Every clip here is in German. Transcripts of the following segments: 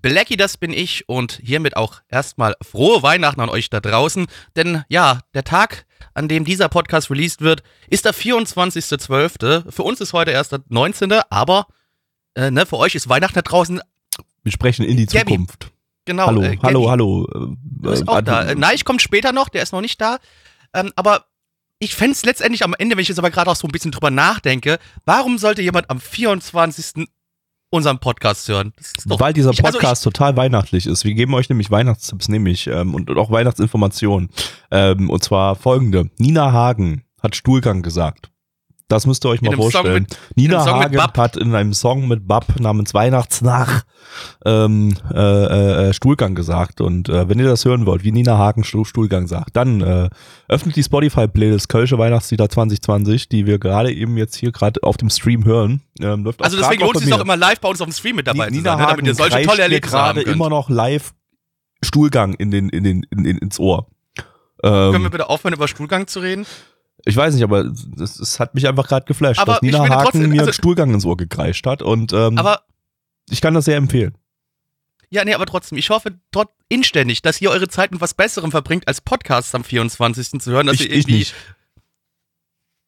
Blackie, das bin ich und hiermit auch erstmal frohe Weihnachten an euch da draußen. Denn ja, der Tag, an dem dieser Podcast released wird, ist der 24.12. Für uns ist heute erst der 19., aber äh, ne, für euch ist Weihnachten da draußen. Wir sprechen in die Gabby. Zukunft. Genau. hallo, äh, hallo, hallo. Du bist Äh, auch äh, da. Äh, Neich kommt später noch, der ist noch nicht da. Ähm, aber ich fände es letztendlich am Ende, wenn ich jetzt aber gerade auch so ein bisschen drüber nachdenke, warum sollte jemand am 24. unseren Podcast hören? Ist doch, Weil dieser ich- also Podcast total weihnachtlich ist. Wir geben euch nämlich Weihnachtstipps, nämlich ähm, und, und auch Weihnachtsinformationen. Ähm, und zwar folgende: Nina Hagen hat Stuhlgang gesagt. Das müsst ihr euch mal In vorstellen. mit- Nina Hagen hat in einem Song mit Bab namens Weihnachtsnach ähm, äh, äh, Stuhlgang gesagt. Und äh, wenn ihr das hören wollt, wie Nina Hagen Stuhl, Stuhlgang sagt, dann äh, öffnet die Spotify-Playlist Kölsche Weihnachtslieder 2020, die wir gerade eben jetzt hier gerade auf dem Stream hören. Ähm, läuft Also deswegen lohnt es sich auch immer live bei uns auf dem Stream mit dabei zu Nina sein, ne, damit ihr Hagen solche tolle Erlebnisse gerade immer noch live Stuhlgang in den, in den, in den, ins Ohr. Können wir Ähm, bitte aufhören, über Stuhlgang zu reden? Ich weiß nicht, aber es, es hat mich einfach gerade geflasht, Aber dass Nina Hagen trotzdem, mir also- Stuhlgang ins Ohr gekreischt hat und ähm, Aber ich kann das sehr empfehlen. Ja, nee, aber trotzdem, ich hoffe trotz inständig, dass ihr eure Zeit mit was Besserem verbringt, als Podcasts am 24. zu hören. Dass Ich, ihr ich nicht.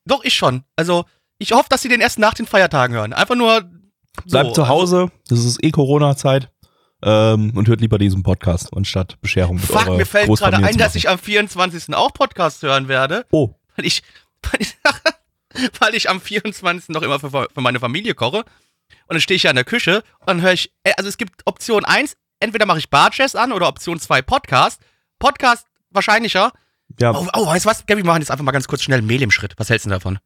Doch, ich schon. Also, ich hoffe, dass sie den erst nach den Feiertagen hören. Einfach nur. So, Bleibt zu Hause, das ist eh Corona-Zeit ähm, und hört lieber diesen Podcast anstatt Bescherung Also, fuck, mir fällt gerade ein, dass ich am 24. auch Podcast hören werde. Oh, Weil ich. Weil ich, weil ich am 24. noch immer für, für meine Familie koche. Und dann stehe ich ja in der Küche und dann höre ich. äh, Also, es gibt Option 1, entweder mache ich Barjazz an oder Option 2 Podcast. Podcast wahrscheinlicher. ja, Oh, oh, weißt du was? Gabby, wir machen jetzt einfach mal ganz kurz schnell Mehl im Schritt. Was hältst du davon?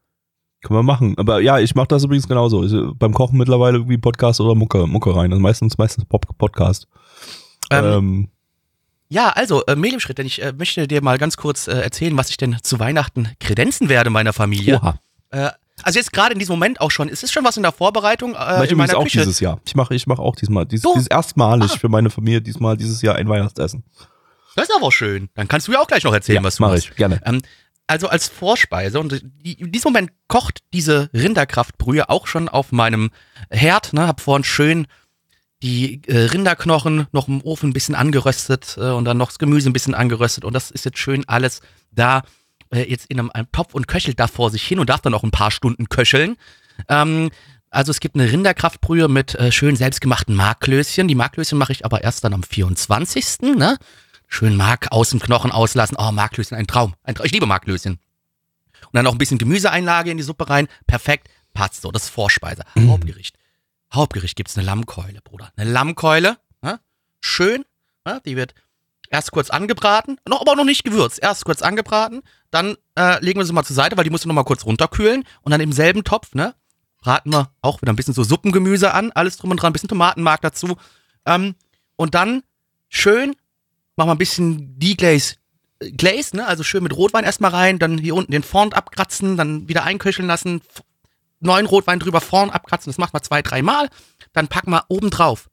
können wir machen. Aber ja, ich mache das übrigens genauso. Also, beim Kochen mittlerweile irgendwie Podcast oder Mucke, Mucke rein. Also meistens, meistens Pop Podcast. Ähm, Ähm, Ja, also äh, Mehl im Schritt, denn ich äh, möchte dir mal ganz kurz äh, erzählen, was ich denn zu Weihnachten kredenzen werde meiner Familie. oha. Äh, also jetzt gerade in diesem Moment auch schon. Es ist schon was in der Vorbereitung äh, ich in meiner auch Küche. dieses Jahr. Ich mache ich mach auch diesmal. Dies, Du? dieses erstmalig Ah. für meine Familie diesmal dieses Jahr ein Weihnachtsessen. Das ist aber schön. Dann kannst du ja auch gleich noch erzählen, was du mache machst. ich gerne. Ähm, also als Vorspeise und in diesem Moment kocht diese Rinderkraftbrühe auch schon auf meinem Herd. Ne, hab vorhin schön die äh, Rinderknochen noch im Ofen ein bisschen angeröstet äh, und dann noch das Gemüse ein bisschen angeröstet und das ist jetzt schön alles da äh, jetzt in einem, einem Topf und köchelt da vor sich hin und darf dann auch ein paar Stunden köcheln. Ähm, also es gibt eine Rinderkraftbrühe mit äh, schön selbstgemachten Marklöschen. Die Marklöschen mache ich aber erst dann am 24. Ne? Schön Mark aus dem Knochen auslassen. Oh, Marklöschen, ein Traum. Ein Traum. Ich liebe Marklöschen. Und dann noch ein bisschen Gemüseeinlage in die Suppe rein. Perfekt, passt so. Das ist Vorspeise. Hauptgericht. Hauptgericht gibt's eine Lammkeule, Bruder. Eine Lammkeule. Ne? Schön. Ne? Die wird erst kurz angebraten, noch, aber noch nicht gewürzt. Erst kurz angebraten, dann äh, legen wir sie mal zur Seite, weil die muss noch mal kurz runterkühlen. Und dann im selben Topf, ne, braten wir auch wieder ein bisschen so Suppengemüse an, alles drum und dran, ein bisschen Tomatenmark dazu. Ähm, und dann schön, machen wir ein bisschen Deglaze, äh, Glaze, ne, also schön mit Rotwein erstmal rein, dann hier unten den Fond abkratzen, dann wieder einköcheln lassen, neuen Rotwein drüber, Fond abkratzen, das macht man zwei, drei Mal. Dann packen wir oben drauf,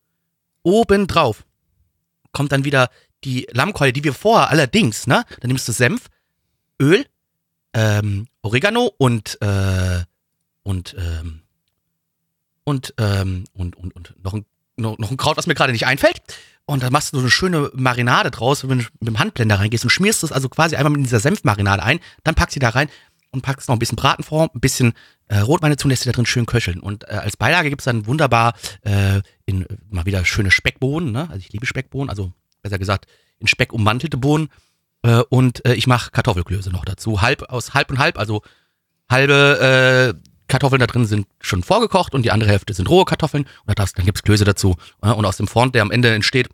oben drauf, kommt dann wieder die Lammkeule, die wir vorher allerdings, ne, dann nimmst du Senf, Öl, ähm, Oregano und, äh, und, ähm, und, ähm, und, und, und noch ein, noch, noch ein Kraut, was mir gerade nicht einfällt. Und dann machst du so eine schöne Marinade draus, wenn du mit dem Handblender reingehst und schmierst das also quasi einmal mit dieser Senfmarinade ein, dann packst du da rein und packst noch ein bisschen Bratenform, ein bisschen äh, Rotwein dazu und lässt die da drin schön köcheln. Und äh, als Beilage gibt's dann wunderbar äh, in äh, mal wieder schöne Speckbohnen, ne? Also ich liebe Speckbohnen, also besser gesagt in Speck ummantelte Bohnen. Äh, und äh, ich mache Kartoffelklöße noch dazu. Halb aus halb und halb, also halbe äh, Kartoffeln da drin sind schon vorgekocht und die andere Hälfte sind rohe Kartoffeln. Und da dann gibt's Klöße dazu. Ja, und aus dem Fond, der am Ende entsteht,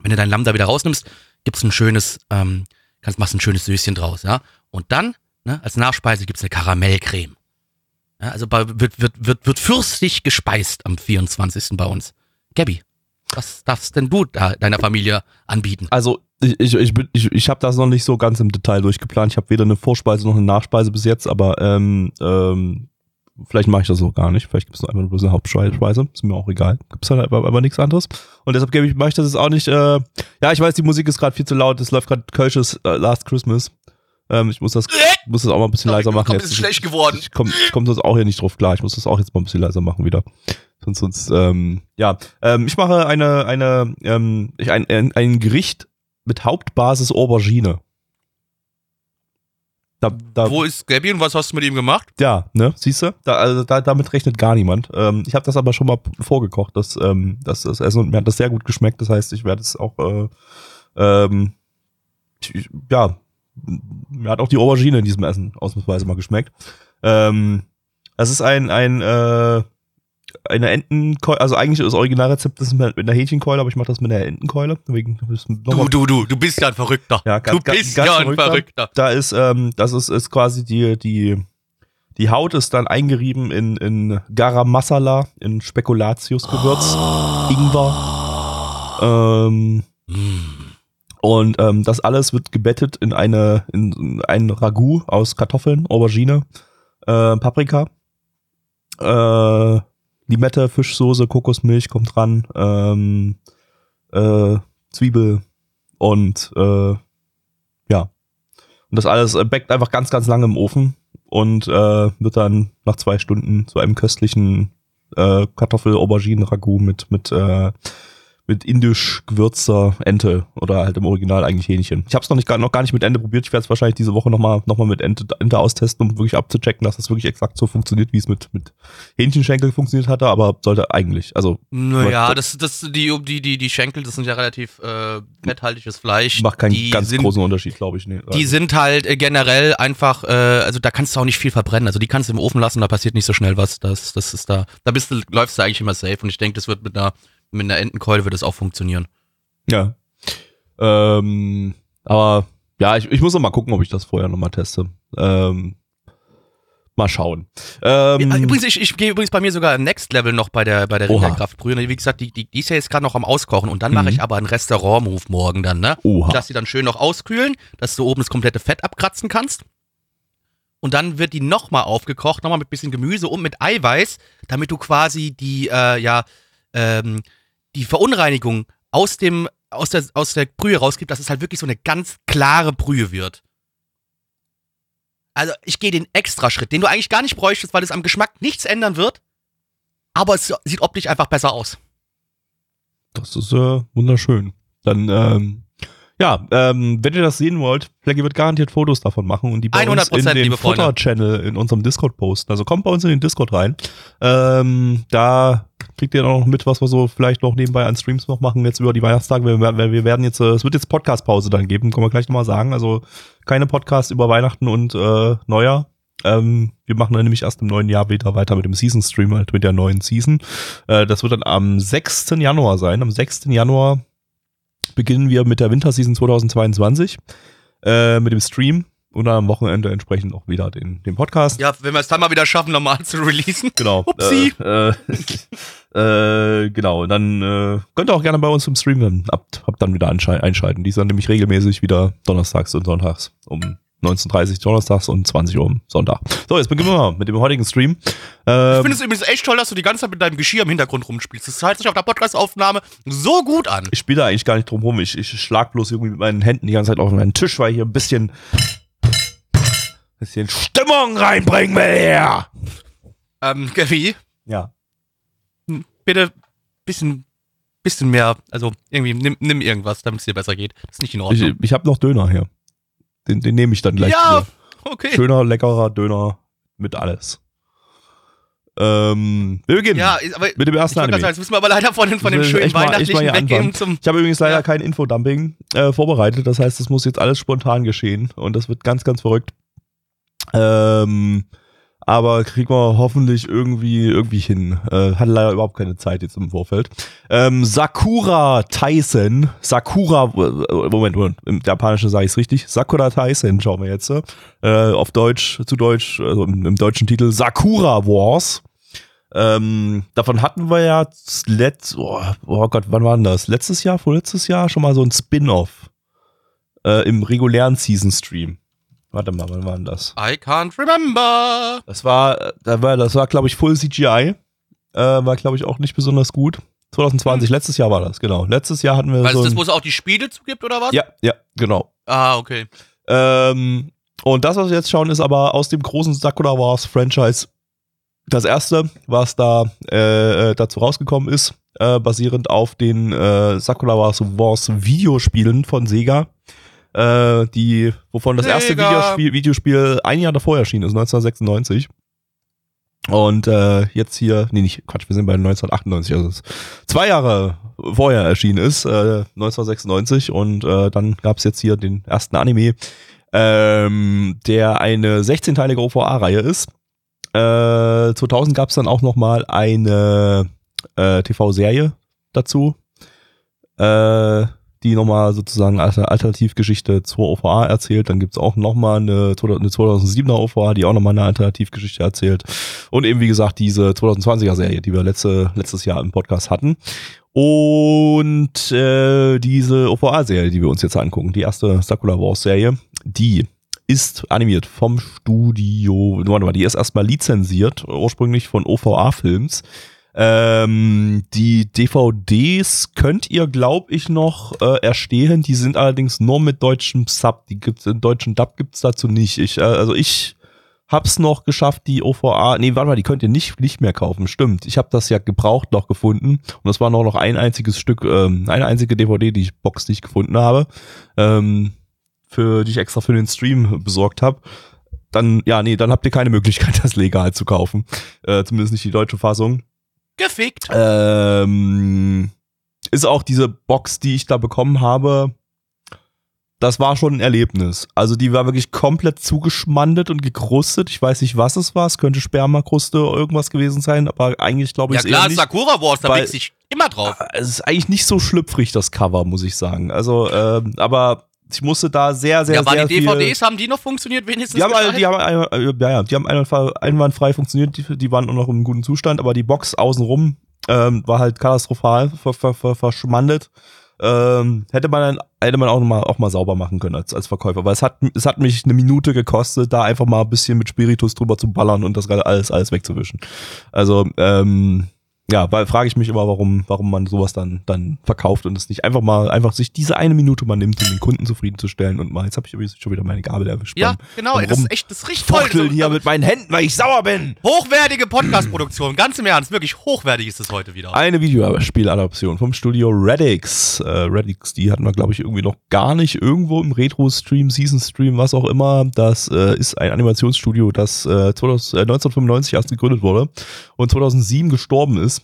wenn du dein Lamm da wieder rausnimmst, gibt's ein schönes, ähm, kannst machst ein schönes Söschen draus, ja. Und dann, ne, als Nachspeise gibt's eine Karamellcreme. Ja, also bei, wird, wird, wird, wird fürstlich gespeist am 24. bei uns. Gabby, was darfst denn du deiner Familie anbieten? Also ich, ich, ich, ich, habe das noch nicht so ganz im Detail durchgeplant. Ich habe weder eine Vorspeise noch eine Nachspeise bis jetzt, aber ähm, ähm, vielleicht mache ich das auch gar nicht. Vielleicht gibt es einfach nur bloß eine Hauptspeise. Ist mir auch egal. Gibt es halt aber, aber nichts anderes. Und deshalb gebe mache ich das jetzt auch nicht. Äh, ja, ich weiß, die Musik ist gerade viel zu laut. Es läuft gerade Kölsches äh, Last Christmas. Ähm, ich muss das, muss das auch mal ein bisschen leiser machen. jetzt. geworden. Ich komme ich komm sonst auch hier nicht drauf klar. Ich muss das auch jetzt mal ein bisschen leiser machen wieder. Sonst, sonst ähm, ja. Ähm, ich mache eine, eine, ähm, ich, ein, ein, ein Gericht mit Hauptbasis Aubergine. Da, da, Wo ist Gabby und was hast du mit ihm gemacht? ja, ne, siehst du? Da, also da, damit rechnet gar niemand. Ähm, ich habe das aber schon mal vorgekocht, das, ähm, das, das Essen und mir hat das sehr gut geschmeckt. Das heißt, ich werde es auch, äh, ähm, ich- ja, mir hat auch die Aubergine in diesem Essen ausnahmsweise mal geschmeckt. Ähm, es ist ein, ein, äh, eine Entenkeule, also eigentlich das Originalrezept ist mit einer Hähnchenkeule, aber ich mache das mit einer Entenkeule. Wegen, Du, du, du, du bist ja ein Verrückter. Ja, ganz- du bist ganz- ganz ja ein verrückter. Verrückter. da ist, ähm, das ist, ist quasi die, die, die Haut ist dann eingerieben in, in Garam Masala, in Spekulatiusgewürz, Ingwer. Ähm, und ähm, das alles wird gebettet in eine in ein Ragout aus Kartoffeln, Aubergine, äh, Paprika, äh, Limette, Fischsoße, Kokosmilch kommt dran, ähm, äh, Zwiebel und äh, ja. Und das alles äh, backt einfach ganz, ganz lange im Ofen und äh, wird dann nach zwei Stunden zu einem köstlichen äh, Kartoffel-Auberginen-Ragout mit, mit, äh, mit indisch gewürzter Ente oder halt im Original eigentlich Hähnchen. Ich habe es noch, nicht, gar- noch gar nicht mit Ente probiert. Ich werde es wahrscheinlich diese Woche nochmal noch mal mit Ente, Ente austesten, um wirklich abzuchecken, dass das wirklich exakt so funktioniert, wie es mit, mit Hähnchenschenkel funktioniert hatte, aber sollte eigentlich. Also Naja, das, das, die, die, die, die Schenkel, das sind ja relativ äh, fetthaltiges Fleisch. macht keinen die ganz sind, großen Unterschied, glaube ich. Nee. Die sind halt äh, generell einfach, äh, also da kannst du auch nicht viel verbrennen. Also die kannst du im Ofen lassen, da passiert nicht so schnell was. Das, das ist da, da bist du, läufst du eigentlich immer safe. Und ich denke, das wird mit einer, mit einer Entenkeule wird das auch funktionieren. Ja. Ähm, aber ja, ich, ich muss noch mal gucken, ob ich das vorher noch mal teste. Ähm, mal schauen. Ähm, übrigens, ich, ich gehe übrigens bei mir sogar im Next Level noch bei der, bei der. Rinderkraftbrühe. Wie gesagt, die, die, die ist ja jetzt gerade noch am Auskochen und dann mache Mhm. ich aber einen Restaurant-Move morgen dann, ne? Oha. Ich lasse die dann schön noch auskühlen, dass du oben das komplette Fett abkratzen kannst. Und dann wird die nochmal aufgekocht, nochmal mit bisschen Gemüse und mit Eiweiß, damit du quasi die, äh, ja, ähm, die Verunreinigung aus dem, aus der, aus der Brühe rausgibt, dass es halt wirklich so eine ganz klare Brühe wird. Also ich gehe den Extraschritt, den du eigentlich gar nicht bräuchtest, weil es am Geschmack nichts ändern wird, aber es sieht optisch einfach besser aus. Das ist äh, wunderschön. Dann, ähm, ja, ähm, wenn ihr das sehen wollt, Flaggy wird garantiert Fotos davon machen und die bei uns 100%, in den. Futter-Channel in unserem Discord posten. Also kommt bei uns in den Discord rein. Ähm, da kriegt ihr auch noch mit, was wir so vielleicht noch nebenbei an Streams noch machen, jetzt über die Weihnachtstage. Wir, wir werden jetzt, äh, es wird jetzt Podcast-Pause dann geben, können wir gleich nochmal sagen. Also keine Podcast über Weihnachten und äh, Neujahr. Ähm, wir machen dann nämlich erst im neuen Jahr wieder weiter mit dem Season-Stream, halt mit der neuen Season. Äh, das wird dann am 6. Januar sein. Am 6. Januar beginnen wir mit der Winterseason 2022 äh, mit dem Stream und dann am Wochenende entsprechend auch wieder den, den Podcast. Ja, wenn wir es dann mal wieder schaffen, nochmal zu releasen. Genau. Upsi. Äh, äh, äh, genau. Dann äh, könnt ihr auch gerne bei uns im Stream dann ab, ab dann wieder einschal- einschalten. Die dann nämlich regelmäßig wieder donnerstags und sonntags um 19.30 donnerstags und 20 Uhr Sonntag. So, jetzt beginnen wir mal mit dem heutigen Stream. Ich Ähm, finde es übrigens echt toll, dass du die ganze Zeit mit deinem Geschirr im Hintergrund rumspielst. Das hört sich auf der Podcast-Aufnahme so gut an. ich spiele da eigentlich gar nicht drum rum. Ich, ich schlag bloß irgendwie mit meinen Händen die ganze Zeit auf meinen Tisch, weil ich hier ein bisschen, bisschen Stimmung reinbringen will hier. Ähm, Gavi, Ja. bitte bisschen, bisschen mehr, also irgendwie nimm, nimm irgendwas, damit es dir besser geht. Das ist nicht in Ich, Ordnung. ich habe noch Döner hier. Den, den nehme ich dann gleich ja, wieder. okay. Schöner, leckerer Döner mit alles. Ähm, wir beginnen. Ja, aber mit dem ich ersten gerade sagen, Anime. jetzt müssen wir aber leider von den, von Das ist schönen mal- weihnachtlichen weggehen zum. Ich habe übrigens leider Ja. kein Infodumping äh, vorbereitet. Das heißt, es muss jetzt alles spontan geschehen und das wird ganz, ganz verrückt. Ähm, aber kriegen wir hoffentlich irgendwie irgendwie hin. Äh, hatte leider überhaupt keine Zeit jetzt im Vorfeld. Ähm, Sakura Tyson, Sakura, äh, Moment, Moment, im Japanischen sage ich es richtig. Sakura Tyson schauen wir jetzt. Äh, auf Deutsch, zu Deutsch, also im, im deutschen Titel Sakura Wars. Ähm, davon hatten wir ja letzt, oh, oh Gott, wann war denn das? Letztes Jahr, vorletztes Jahr schon mal so ein Spin-off äh, im regulären Season-Stream. Warte mal, wann war denn das? I can't remember. Das war, da war, das war, glaube ich, Full CGI. Äh, war, glaube ich, auch nicht besonders gut. 2020, letztes Jahr war das, genau. Letztes Jahr hatten wir Weil so. das, wo es auch die Spiele zugibt, oder was? ja, ja, genau. Ah, okay. Ähm, und das, was wir jetzt schauen, ist aber aus dem großen Sakura Wars Franchise das erste, was da äh, äh, dazu rausgekommen ist, äh, basierend auf den äh, Sakura Wars Wars Videospielen von Sega. Äh, die, wovon das erste. Videospiel, Videospiel ein Jahr davor erschienen ist, 1996. Und äh, jetzt hier, nee, nicht, Quatsch, wir sind bei 1998, also es zwei Jahre vorher erschienen ist, äh, 1996. Und äh, dann gab's jetzt hier den ersten Anime, ähm, der eine 16-teilige OVA-Reihe ist. Äh, 2000 gab's dann auch noch mal eine äh, TV-Serie dazu, äh, die nochmal sozusagen Alter Alternativgeschichte zur OVA erzählt. Dann gibt's auch nochmal eine, eine 2007er OVA, die auch nochmal eine Alternativgeschichte erzählt. Und eben, wie gesagt, diese 2020er Serie, die wir letzte, letztes Jahr im Podcast hatten. Und äh, diese OVA-Serie, die wir uns jetzt angucken, die erste Sakura Wars-Serie, die ist animiert vom Studio, warte mal, die ist erstmal lizenziert, ursprünglich von OVA-Films. Ähm, die DVDs könnt ihr, glaube ich, noch äh, erstehen. Die sind allerdings nur mit deutschem Sub. Die gibt's in deutschen Dub gibt's dazu nicht. Ich, äh, also ich hab's noch geschafft, die OVA. Nee, warte mal, die könnt ihr nicht nicht mehr kaufen. Stimmt. Ich habe das ja gebraucht noch gefunden und das war nur noch ein einziges Stück, ähm, eine einzige DVD, die ich Box, ich gefunden habe, ähm, für die ich extra für den Stream besorgt habe. Dann, ja, nee, dann habt ihr keine Möglichkeit, das legal zu kaufen. Äh, zumindest nicht die deutsche Fassung. Gefickt. Ähm, ist auch diese Box, die ich da bekommen habe, das war schon ein Erlebnis. Also die war wirklich komplett zugeschmandet und gekrustet. Ich weiß nicht, was es war. Es könnte Spermakruste oder irgendwas gewesen sein, aber eigentlich glaube ich Ja klar, nicht. Sakura Wars, da wächst ich immer drauf. Es ist eigentlich nicht so schlüpfrig, das Cover, muss ich sagen. Also, ähm, aber ich musste da sehr, sehr, ja, waren sehr die viel... DVDs, haben die noch funktioniert wenigstens? Die haben, alle, die haben, ja, ja, die haben einwandfrei, funktioniert, die, die waren auch noch im guten Zustand, aber die Box außenrum ähm, war halt katastrophal ver, ver, ver, verschmandet. Ähm, hätte man dann, hätte man auch noch mal, auch mal sauber machen können als, als Verkäufer, weil es hat, es hat mich eine Minute gekostet, da einfach mal ein bisschen mit Spiritus drüber zu ballern und das alles, alles wegzuwischen. Also, ähm, ja, weil frage ich mich immer, warum, warum man sowas dann, dann verkauft und es nicht einfach mal, einfach sich diese eine Minute mal nimmt, um den Kunden zufriedenzustellen und mal, jetzt habe ich übrigens schon wieder meine Gabel erwischt. Ja, genau, ey, das ist echt, das ist richtig toll. Fuchteln hier mit meinen Händen, weil ich sauer bin. Hochwertige Podcast-Produktion, ganz im Ernst, wirklich hochwertig ist es heute wieder. Eine Videospieladaption vom Studio Radix. Äh, Radix, die hatten wir, glaube ich, irgendwie noch gar nicht irgendwo im Retro-Stream, Season-Stream, was auch immer. Das äh, ist ein Animationsstudio, das äh, 2000, äh, 1995 erst gegründet wurde und 2007 gestorben ist.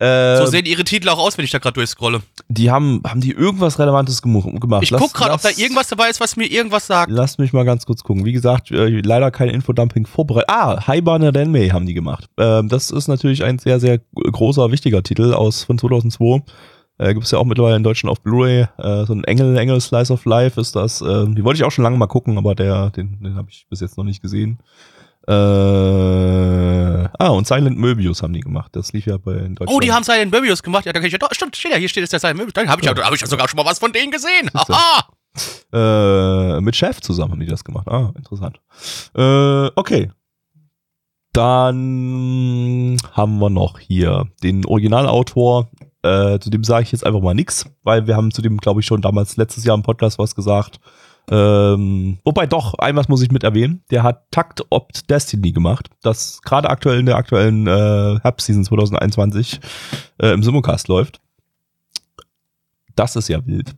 Äh, so sehen ihre Titel auch aus, wenn ich da gerade durchscrolle. die haben, haben die irgendwas Relevantes gemacht? Ich guck gerade, ob da irgendwas dabei ist, was mir irgendwas sagt. Lass mich mal ganz kurz gucken. Wie gesagt, äh, leider kein Infodumping vorbereitet. Ah, Haibane Renmei haben die gemacht. Ähm, das ist natürlich ein sehr, sehr großer, wichtiger Titel aus von 2002. Äh, Gibt es ja auch mittlerweile in Deutschland auf Blu-ray. Äh, so ein Engel, Engel Slice of Life ist das. Äh, die wollte ich auch schon lange mal gucken, aber der, den, den habe ich bis jetzt noch nicht gesehen. Äh, ah, und Silent Möbius haben die gemacht. Das lief ja bei in Deutschland. Oh, die haben Silent Möbius gemacht. Ja, da kann ich ja doch. Stimmt, steht ja, hier steht es der Silent Möbius. Dann habe ich, ja. Hab ich ja sogar schon mal was von denen gesehen. Haha! Äh, mit Chef zusammen haben die das gemacht. Ah, interessant. Äh, okay. Dann haben wir noch hier den Originalautor. Äh, zu dem sage ich jetzt einfach mal nix, weil wir haben zu dem, glaube ich, schon damals letztes Jahr im Podcast was gesagt. Ähm, wobei doch, ein was muss ich mit erwähnen. Der hat Takt Opt Destiny gemacht, das gerade aktuell in der aktuellen äh, Herbstseason 2021 äh, im Simulcast läuft. Das ist ja wild.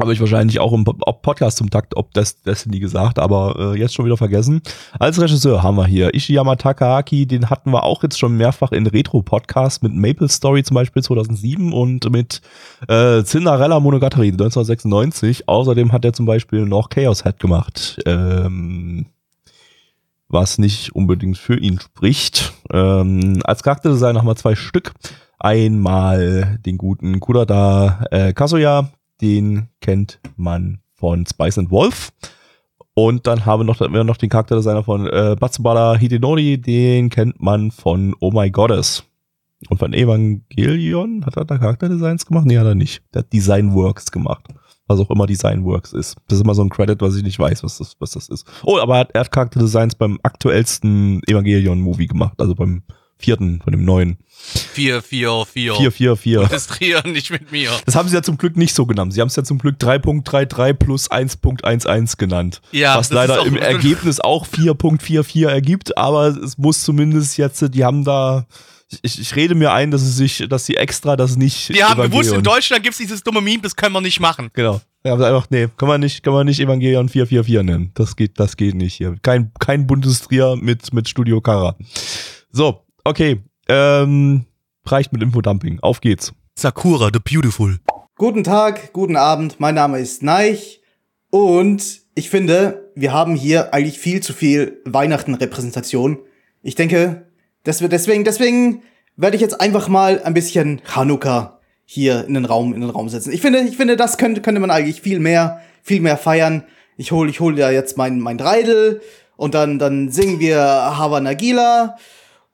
Habe ich wahrscheinlich auch im Po- Podcast zum Takt ob Des Destiny gesagt, aber äh, jetzt schon wieder vergessen. Als Regisseur haben wir hier Ishiyama Takahaki, den hatten wir auch jetzt schon mehrfach in Retro-Podcasts mit Maple Story zum Beispiel 2007 und mit äh, Cinderella Monogatari 1996. Außerdem hat er zum Beispiel noch Chaos Head gemacht. Ähm, was nicht unbedingt für ihn spricht. Ähm, als Charakterdesign haben wir zwei Stück. Einmal den guten Kurada äh, Kazuya, den kennt man von Spice and Wolf. Und dann haben wir noch, den Charakterdesigner von äh, Matsubara Hidenori, den kennt man von Oh My Goddess. Und von Evangelion, hat er da Charakterdesigns gemacht? Nee, hat er nicht. Der hat Designworks gemacht. Was auch immer Designworks ist. Das ist immer so ein Credit, was ich nicht weiß, was das, was das ist. Oh, aber er hat, er hat Charakterdesigns beim aktuellsten Evangelion-Movie gemacht, also beim vierten, von dem neuen. 4, 4, 4. 4, 4, 4. Registrieren nicht mit mir. Das haben sie ja zum Glück nicht so genannt. Sie haben es ja zum Glück 3.33 plus 1.11 genannt. Ja, was leider im Ergebnis auch 4.44 ergibt, aber es muss zumindest jetzt, die haben da, ich, ich rede mir ein, dass sie sich, dass sie extra das nicht. Wir haben gewusst, in Evangelion- Deutschland gibt es dieses dumme Meme, das können wir nicht machen. Genau. Haben einfach, nee, kann man nicht, kann man nicht Evangelion 444 nennen. Das geht, das geht nicht hier. Kein, kein Bundestrier mit, mit Studio Kara. So, okay. Ähm, reicht mit Infodumping. Auf geht's. Sakura, the beautiful. Guten Tag, guten Abend, mein Name ist Neich und ich finde, wir haben hier eigentlich viel zu viel Weihnachten-Repräsentation. Ich denke, dass wir deswegen, deswegen werde ich jetzt einfach mal ein bisschen Chanukka hier in den Raum, in den Raum setzen. Ich finde, ich finde, das könnte, könnte man eigentlich viel mehr, viel mehr feiern. Ich hol, ich hol ja jetzt mein, mein Dreidel und dann, dann singen wir Hava Nagila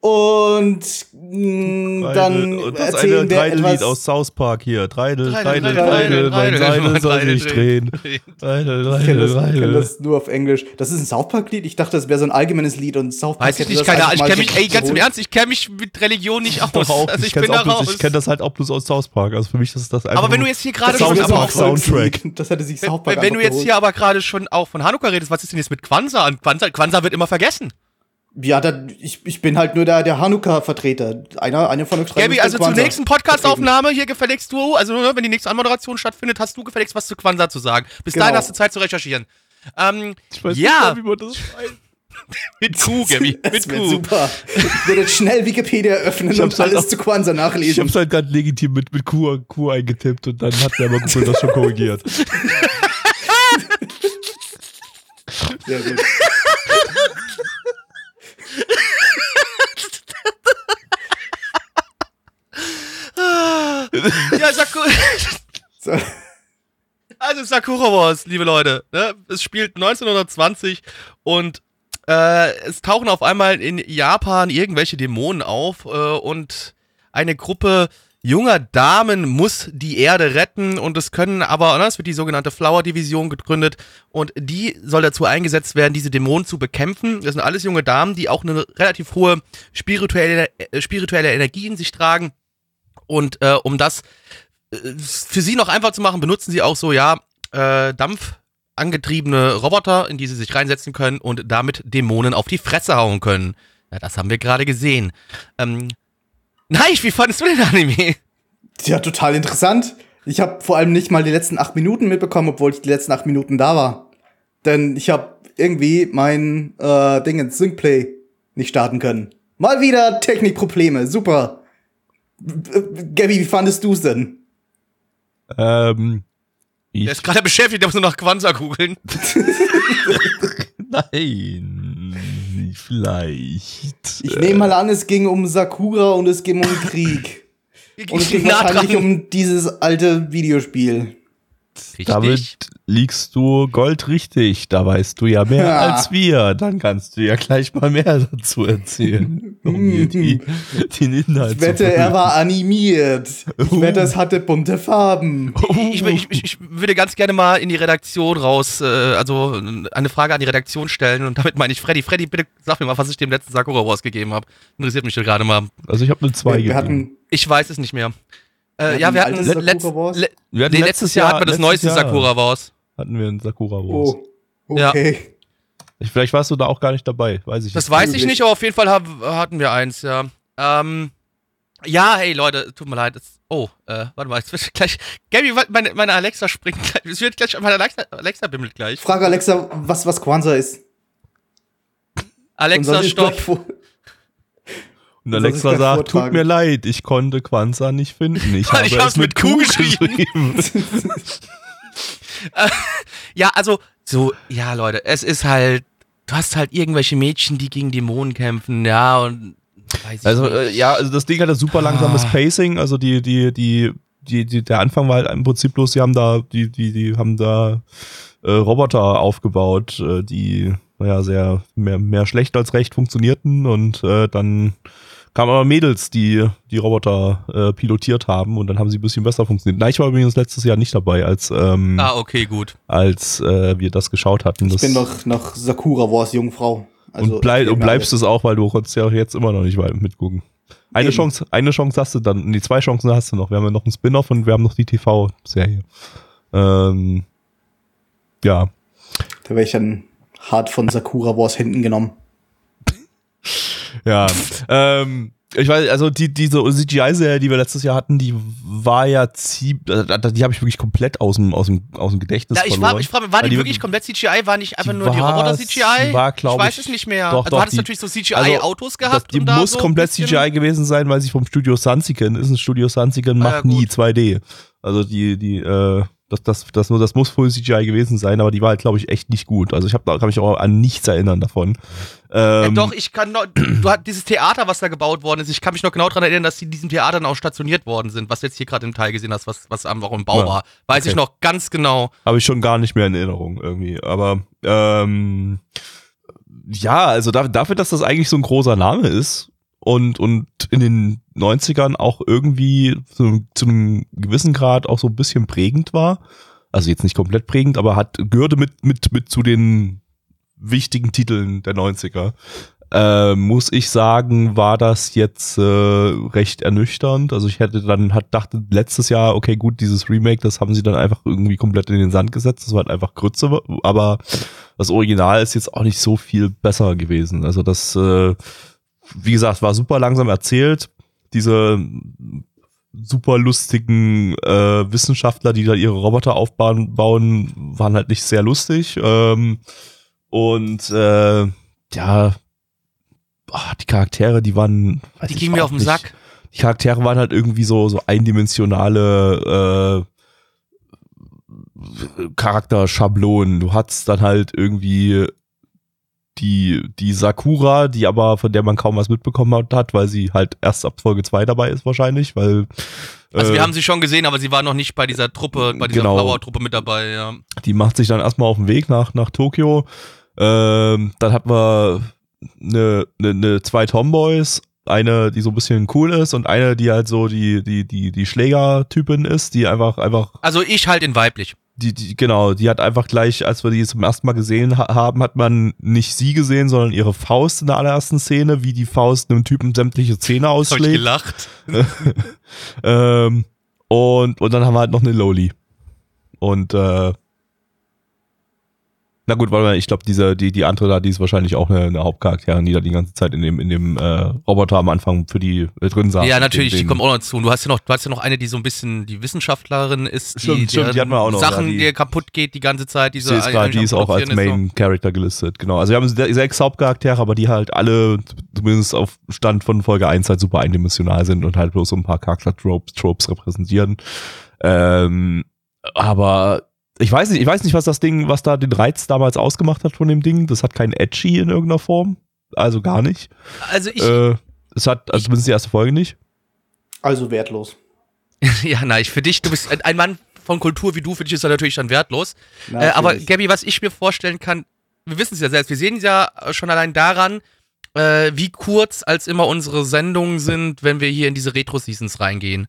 und mh, dann und das erzählen eine Dreidel-Lied etwas. aus South Park hier. Dreidel, Dreidel, Dreidel, Dreidel, Dreidel, mein Dreidel, Seidel soll Dreidel sich drehen. Dreidel, Ich kenne Dreidel, das, ich kenn Dreidel. das nur auf Englisch. Das ist ein South Park-Lied. Ich dachte, das wäre so ein allgemeines Lied und South Park Weiß ich nicht, keine Ahnung. Ich kenne mich, ey, ganz im. Ernst, ich kenne mich mit Religion nicht aus. Auch, also ich, bin da raus. ich kenne das halt auch bloß aus South Park. Also für mich ist das einfach aber wenn du jetzt hier gerade Das South schon Park auch, Soundtrack. Das hätte sich South Park wenn, wenn du jetzt hier aber gerade schon auch von Hanukkah redest, was ist denn jetzt mit Kwanzaa an? Kwanzaa, Kwanzaa wird immer vergessen. Ja, da, ich, ich bin halt nur der, der Hanukkah-Vertreter. Einer, einer von euch drei Gabi, also zur nächsten Podcast-Aufnahme hier gefälligst du, also ne, wenn die nächste Anmoderation stattfindet, hast du gefälligst was zu Kwanzaa zu sagen. Bis Genau. dahin hast du Zeit zu recherchieren. Ähm, Ich weiß ja, nicht wie man das schreibt. mit Q, Gabi, Das mit Q. super. Ich werde jetzt schnell Wikipedia öffnen Ich und halt alles auch- zu Ich nachlesen. hab's halt gerade legitim mit, mit Q, Q eingetippt und dann hat der aber Google das schon korrigiert. Sehr gut. Ja, Sakura, So. also Sakura Wars, liebe Leute. Ne? Es spielt 1920 und äh, es tauchen auf einmal in Japan irgendwelche Dämonen auf äh, und eine Gruppe junger Damen muss die Erde retten und es können aber, ne, es wird die sogenannte Flower Division gegründet und die soll dazu eingesetzt werden, diese Dämonen zu bekämpfen. Das sind alles junge Damen, die auch eine relativ hohe spirituelle, äh, spirituelle Energie in sich tragen und äh, um das äh, für sie noch einfach zu machen, benutzen sie auch so, ja, äh, dampfangetriebene Roboter, in die sie sich reinsetzen können und damit Dämonen auf die Fresse hauen können. Ja, das haben wir gerade gesehen. Ähm, Nein, wie fandest du den Anime? Ja, total interessant. Ich habe vor allem nicht mal die letzten acht Minuten mitbekommen, obwohl ich die letzten acht Minuten da war. Denn ich habe irgendwie mein äh, Ding in Syncplay nicht starten können. Mal wieder Technikprobleme, super. Gabby, wie fandest du's denn? ähm, ich, Der ist gerade beschäftigt, der muss nur nach Kwanzaa googeln. nein, vielleicht. Ich nehme mal an, es ging um Sakura und es ging um Krieg. Und es ging Nah wahrscheinlich dran. um dieses alte Videospiel. Richtig. Damit liegst du goldrichtig. Da weißt du ja mehr Ja. als wir. Dann kannst du ja gleich mal mehr dazu erzählen. Um mir die, den Inhalt Ich wette, zu er war animiert. Ich Uh. wette, es hatte bunte Farben. Ich, ich, ich, ich würde ganz gerne mal in die Redaktion raus, äh, also eine Frage an die Redaktion stellen und damit meine ich Freddy. Freddy, bitte sag mir mal, was ich dem letzten Sakura Wars gegeben habe. Interessiert mich gerade mal. Also ich habe eine 2 Wir, wir gegeben. hatten Ich weiß es nicht mehr. Äh, ja, wir hatten letzt, Sakura Wars? le Wir hatten nee, letztes Jahr hatten wir das neueste Jahr Sakura Wars. Hatten wir einen Sakura Wars. Oh, okay. Ich, vielleicht warst du da auch gar nicht dabei. Weiß ich Das nicht. weiß ich nicht, aber auf jeden Fall hab, hatten wir eins, ja. Ähm, ja, hey Leute, tut mir leid. Es, oh, äh, warte mal, jetzt wird gleich. Gabi, wa- meine, meine Alexa springt gleich. Es wird gleich, meine Alexa, Alexa bimmelt gleich. Frag Alexa, was, was Kwanzaa ist. Alexa, stopp. Und Alexa sagt, tut mir leid, ich konnte Kwanzaa nicht finden. Ich habe ich es mit Q geschrieben. Ja, also, so, ja, Leute, es ist halt du hast halt irgendwelche Mädchen, die gegen Dämonen kämpfen, ja, und weiß ich Also nicht. äh, ja, also das Ding hatte super langsames Ah. Pacing, also die die die die, die der Anfang war halt im Prinzip bloß, die haben da die die die haben da äh, Roboter aufgebaut, äh, die naja sehr mehr mehr schlecht als recht funktionierten und äh, dann kamen aber Mädels, die die Roboter äh, pilotiert haben und dann haben sie ein bisschen besser funktioniert. Nein, ich war übrigens letztes Jahr nicht dabei, als ähm, ah, okay, gut. als äh, wir das geschaut hatten. Ich Das, bin noch, noch Sakura Wars Jungfrau. Also, und, bleib, ich und bleibst es auch, weil du konntest ja auch jetzt immer noch nicht weiter mitgucken. Eine Eben. Chance, eine Chance hast du dann, nee, zwei Chancen hast du noch. Wir haben ja noch einen Spin-off und wir haben noch die TV-Serie. Ähm, ja. Da wäre ich dann hart von Sakura Wars hinten genommen. Ja. ähm, ich weiß, also die, diese CGI-Serie, die wir letztes Jahr hatten, die war ja ziemlich, die habe ich wirklich komplett aus dem, aus dem, aus dem Gedächtnis Ja, ich, verloren. war, ich frage mich, war Weil die, wirklich komplett CGI? War nicht einfach die nur die Roboter-CGI? die war, ich weiß es nicht mehr. doch, also, doch, du hattest die- natürlich so CGI-Autos gehabt. Das, die muss so komplett CGI gewesen sein, weil sie vom Studio Sunsiken ist. Ein Studio Sunsiken Ah, macht ja, nie gut. 2D. Also die, die, äh, das, das, das, nur, das muss Full CGI gewesen sein, aber die war halt, glaube ich, echt nicht gut. Also ich habe da kann mich auch an nichts erinnern davon. Ja, Ähm, doch, ich kann noch, du hast dieses Theater, was da gebaut worden ist, ich kann mich noch genau daran erinnern, dass die in diesem Theater dann auch stationiert worden sind, was du jetzt hier gerade im Teil gesehen hast, was, was am im Bau Ja, war. Weiß okay. ich noch ganz genau. Habe ich schon gar nicht mehr in Erinnerung irgendwie. Aber ähm, ja, also da, dafür, dass das eigentlich so ein großer Name ist und, und in den 90ern auch irgendwie zu, zu einem gewissen Grad auch so ein bisschen prägend war. Also jetzt nicht komplett prägend, aber hat gehörte mit, mit, mit zu den wichtigen Titeln der 90er. Äh, muss ich sagen, war das jetzt äh, recht ernüchternd. Also ich hätte dann hat dachte letztes Jahr, okay, gut, dieses Remake, das haben sie dann einfach irgendwie komplett in den Sand gesetzt. Das war halt einfach Grütze, aber das Original ist jetzt auch nicht so viel besser gewesen. Also das, äh, wie gesagt, war super langsam erzählt. Diese super lustigen äh, Wissenschaftler, die da ihre Roboter aufbauen, bauen, waren halt nicht sehr lustig. Ähm, und äh, ja, ah, die Charaktere, die waren. Die gingen mir auf den nicht. Sack. Die Charaktere waren halt irgendwie so so eindimensionale äh, Charakterschablonen. Du hattest dann halt irgendwie die die Sakura, die aber von der man kaum was mitbekommen hat, weil sie halt erst ab Folge 2 dabei ist wahrscheinlich, weil Also äh, wir haben sie schon gesehen, aber sie war noch nicht bei dieser Truppe, bei dieser Genau. Flower-Truppe mit dabei, ja. die macht sich dann erstmal auf den Weg nach, nach Tokio. Ähm, dann hat man eine, eine, eine zwei Tomboys, eine, die so ein bisschen cool ist und eine, die halt so die, die, die, die Schlägertypin ist, die einfach, einfach, Also ich halt in weiblich. die, die, genau, die hat einfach gleich, als wir die zum ersten Mal gesehen ha haben, hat man nicht sie gesehen, sondern ihre Faust in der allerersten Szene, wie die Faust einem Typen sämtliche Zähne Hab ich ausschlägt. gelacht. ähm, und, und dann haben wir halt noch eine Loli. Und äh, na gut, mal, ich glaube, diese, die, die andere da, die ist wahrscheinlich auch eine, eine Hauptcharakterin, die da die ganze Zeit in dem, in dem äh, Roboter am Anfang für die äh, drin saß. Ja, natürlich, Den- die kommt auch noch dazu. Und du hast ja noch, du hast ja noch eine, die so ein bisschen die Wissenschaftlerin ist, die, Stimmt, stimmt, die hatten wir auch noch, Sachen, ja, die- die kaputt geht die ganze Zeit. Diese es gerade, die ist auch als Main Character gelistet, genau. Also wir haben se- sechs Hauptcharaktere, aber die halt alle, zumindest auf Stand von Folge 1 halt super eindimensional sind und halt bloß so ein paar Charakter-Tropes Tropes repräsentieren. Ähm, aber ich weiß nicht, ich weiß nicht, was das Ding, was da den Reiz damals ausgemacht hat von dem Ding. Das hat kein Edgy in irgendeiner Form. Also gar nicht. Also ich, äh, es hat, also zumindest die erste Folge nicht. Also wertlos. ja, nein, für dich, du bist ein- Mann von Kultur wie du, für dich ist er natürlich dann wertlos. Äh, Natürlich. aber Gabby, was ich mir vorstellen kann, wir wissen es ja selbst, wir sehen es ja schon allein daran, äh, wie kurz als immer unsere Sendungen sind, wenn wir hier in diese Retro-Seasons reingehen.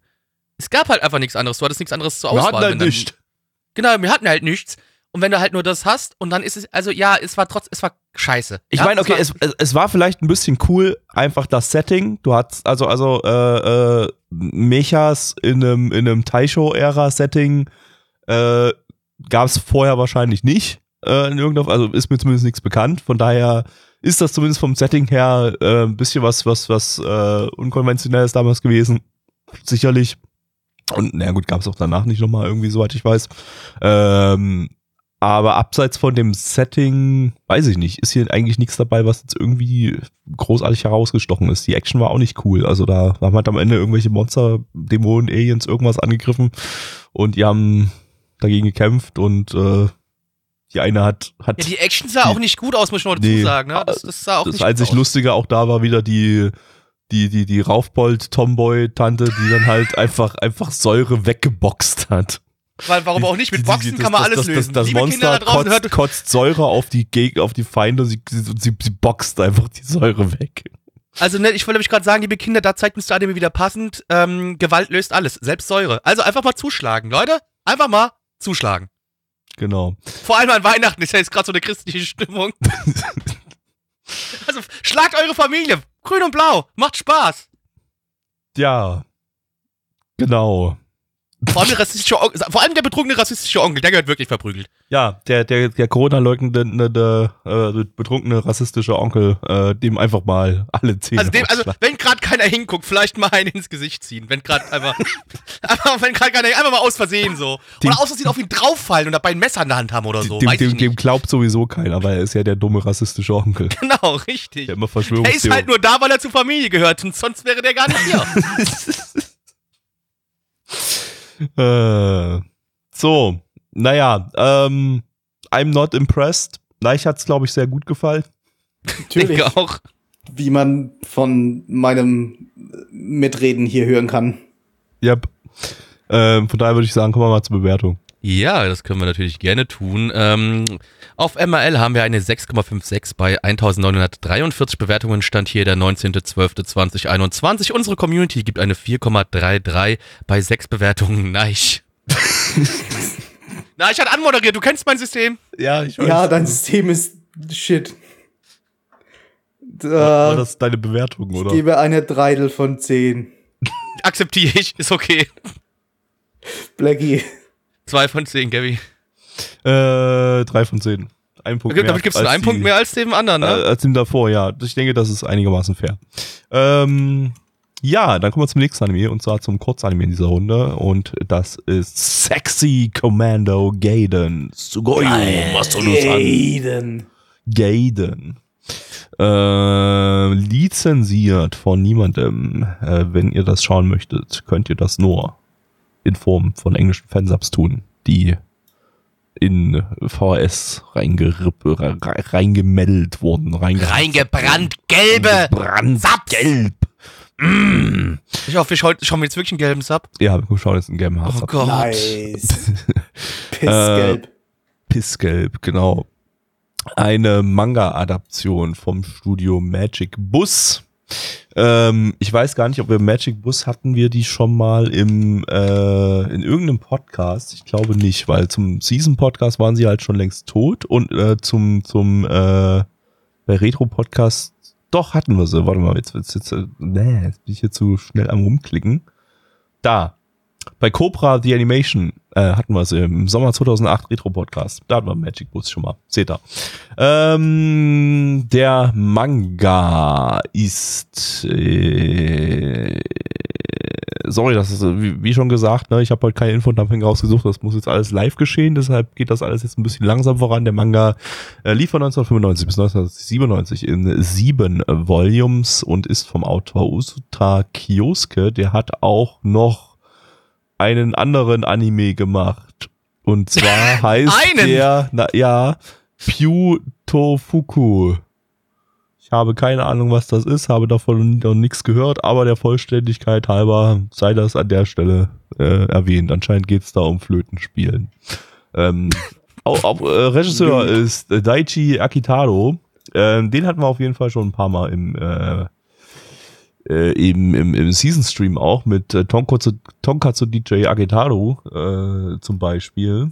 Es gab halt einfach nichts anderes, du hattest nichts anderes zur Wir Auswahl. hatten halt wenn dann- nicht. Genau, wir hatten halt nichts. Und wenn du halt nur das hast und dann ist es, also ja, es war trotz, es war scheiße. Ich ja, meine, okay, war, es, es, es war vielleicht ein bisschen cool, einfach das Setting. Du hattest also also äh, äh, Mechas in einem in einem Taisho-Ära-Setting äh, gab es vorher wahrscheinlich nicht. Äh, in irgendeiner, also ist mir zumindest nichts bekannt. Von daher ist das zumindest vom Setting her äh, ein bisschen was was was äh, unkonventionelles damals gewesen. Sicherlich. Und na gut, gab es auch danach nicht nochmal irgendwie, soweit ich weiß. Ähm, aber abseits von dem Setting, weiß ich nicht, ist hier eigentlich nichts dabei, was jetzt irgendwie großartig herausgestochen ist. Die Action war auch nicht cool. Also da haben halt am Ende irgendwelche Monster, Dämonen, Aliens irgendwas angegriffen und die haben dagegen gekämpft und äh, Die eine hat, hat Ja, die Action sah auch nicht gut aus, muss ich noch dazu Nee. sagen. Ne? Das, das sah auch das nicht einzig gut aus. Lustige auch da war wieder die, die, die, die Raufbold-Tomboy-Tante, die dann halt einfach, einfach Säure weggeboxt hat. Weil, warum auch nicht? Mit Die- die- Boxen das- kann man das, alles das, lösen. Das, das Monster da kotzt, hört, kotzt Säure auf die Gegner, auf die Feinde, sie, sie, sie, sie boxt einfach die Säure weg. Also, ne, ich wollte nämlich gerade sagen, liebe Kinder, da zeigt Mr. Anime wieder passend, ähm, Gewalt löst alles, selbst Säure. Also einfach mal zuschlagen, Leute. Einfach mal zuschlagen. Genau. Vor allem an Weihnachten ist ja jetzt gerade so eine christliche Stimmung. also, schlagt eure Familie. Grün und blau. Macht Spaß. Ja. Genau. Vor allem, der rassistische Onkel, vor allem der betrunkene rassistische Onkel, der gehört wirklich verprügelt. Ja, der, der, der Corona-leugnende, ne, der, äh, betrunkene rassistische Onkel, äh, dem einfach mal alle Zähne Also, dem, also wenn gerade keiner hinguckt, vielleicht mal einen ins Gesicht ziehen. Wenn gerade einfach, einfach, wenn gerade keiner, einfach mal aus Versehen so. Dem- oder aus Versehen auf ihn drauffallen und dabei ein Messer in der Hand haben oder so. dem, dem, dem glaubt sowieso keiner, weil er ist ja der dumme rassistische Onkel. Genau, richtig. Der immer Er ist Verschwörungstheorien. halt nur da, weil er zur Familie gehört und sonst wäre der gar nicht hier. Äh, so, naja, ähm, I'm not impressed. Neich hat's, glaube ich, sehr gut gefallen. Natürlich, Denke auch. wie man von meinem Mitreden hier hören kann. Yep. Ähm, von daher würde ich sagen, kommen wir mal zur Bewertung. Ja, das können wir natürlich gerne tun. Ähm, auf MRL haben wir eine 6,56 bei 1943 Bewertungen. Stand hier der 19.12.2021. Unsere Community gibt eine 4,33 bei 6 Bewertungen. Neich. Neich hat anmoderiert. Du kennst mein System. Ja, ich Ja, dein System ist shit. War Da, das deine Bewertung, ich oder? gebe eine Dreidel von 10. Akzeptiere ich. Ist okay. Blackie. Zwei von zehn, Gabby. Äh, drei von zehn. Ein Punkt mehr. Damit gibst du als einen die- Punkt mehr als dem anderen, Äh, ne? als dem davor, ja. Ich denke, das ist einigermaßen fair. Ähm, ja, dann kommen wir zum nächsten Anime und zwar zum Kurzanime in dieser Runde und das ist Sexy Commando Gaiden. Sugoi Masono-san. Aiden. Gaiden. Äh, lizenziert von niemandem. Äh, wenn ihr das schauen möchtet, könnt ihr das nur in Form von englischen Fansubs tun, die in VHS reingemeldet wurden. Reinge Reingebrannt, gelbe. Brand, gelb. Mm. Ich hoffe, wir schauen, schauen wir jetzt wirklich einen gelben Sub. Ja, wir schauen jetzt einen gelben Hass Oh. Gott. Nice. Pissgelb. Pissgelb, genau. Eine Manga-Adaption vom Studio Magic Bus. Ähm, ich weiß gar nicht, ob wir Magic Bus hatten wir die schon mal im äh, in irgendeinem Podcast. Ich glaube nicht, weil zum Season Podcast waren sie halt schon längst tot und äh, zum zum äh, bei Retro Podcast doch hatten wir sie. Warte mal, jetzt jetzt, jetzt äh, nee, jetzt bin ich hier zu schnell am rumklicken. Da bei Cobra The Animation äh, hatten wir es im Sommer 2008 Retro Podcast. Da hatten wir Magic Bus schon mal. Seht ihr. Ähm, der Manga ist äh, sorry, das ist äh, wie, wie schon gesagt, ne, ich habe heute keine Infodumping rausgesucht, das muss jetzt alles live geschehen, deshalb geht das alles jetzt ein bisschen langsam voran. Der Manga äh, lief von 1995 bis 1997 in sieben Volumes und ist vom Autor Usuta Kyosuke, der hat auch noch einen anderen Anime gemacht. Und zwar heißt Einen? der, na, ja, Pyu Tofuku. Ich habe keine Ahnung, was das ist, habe davon noch nichts gehört, aber der Vollständigkeit halber sei das an der Stelle äh, erwähnt. Anscheinend geht es da um Flötenspielen. Ähm, auch, auch, äh, Regisseur ist Daichi Akitaro. Ähm, den hatten wir auf jeden Fall schon ein paar Mal im äh, äh, im, im, im Season Stream auch mit äh, Tonkatsu, Tonkatsu DJ Agetaru äh, zum Beispiel.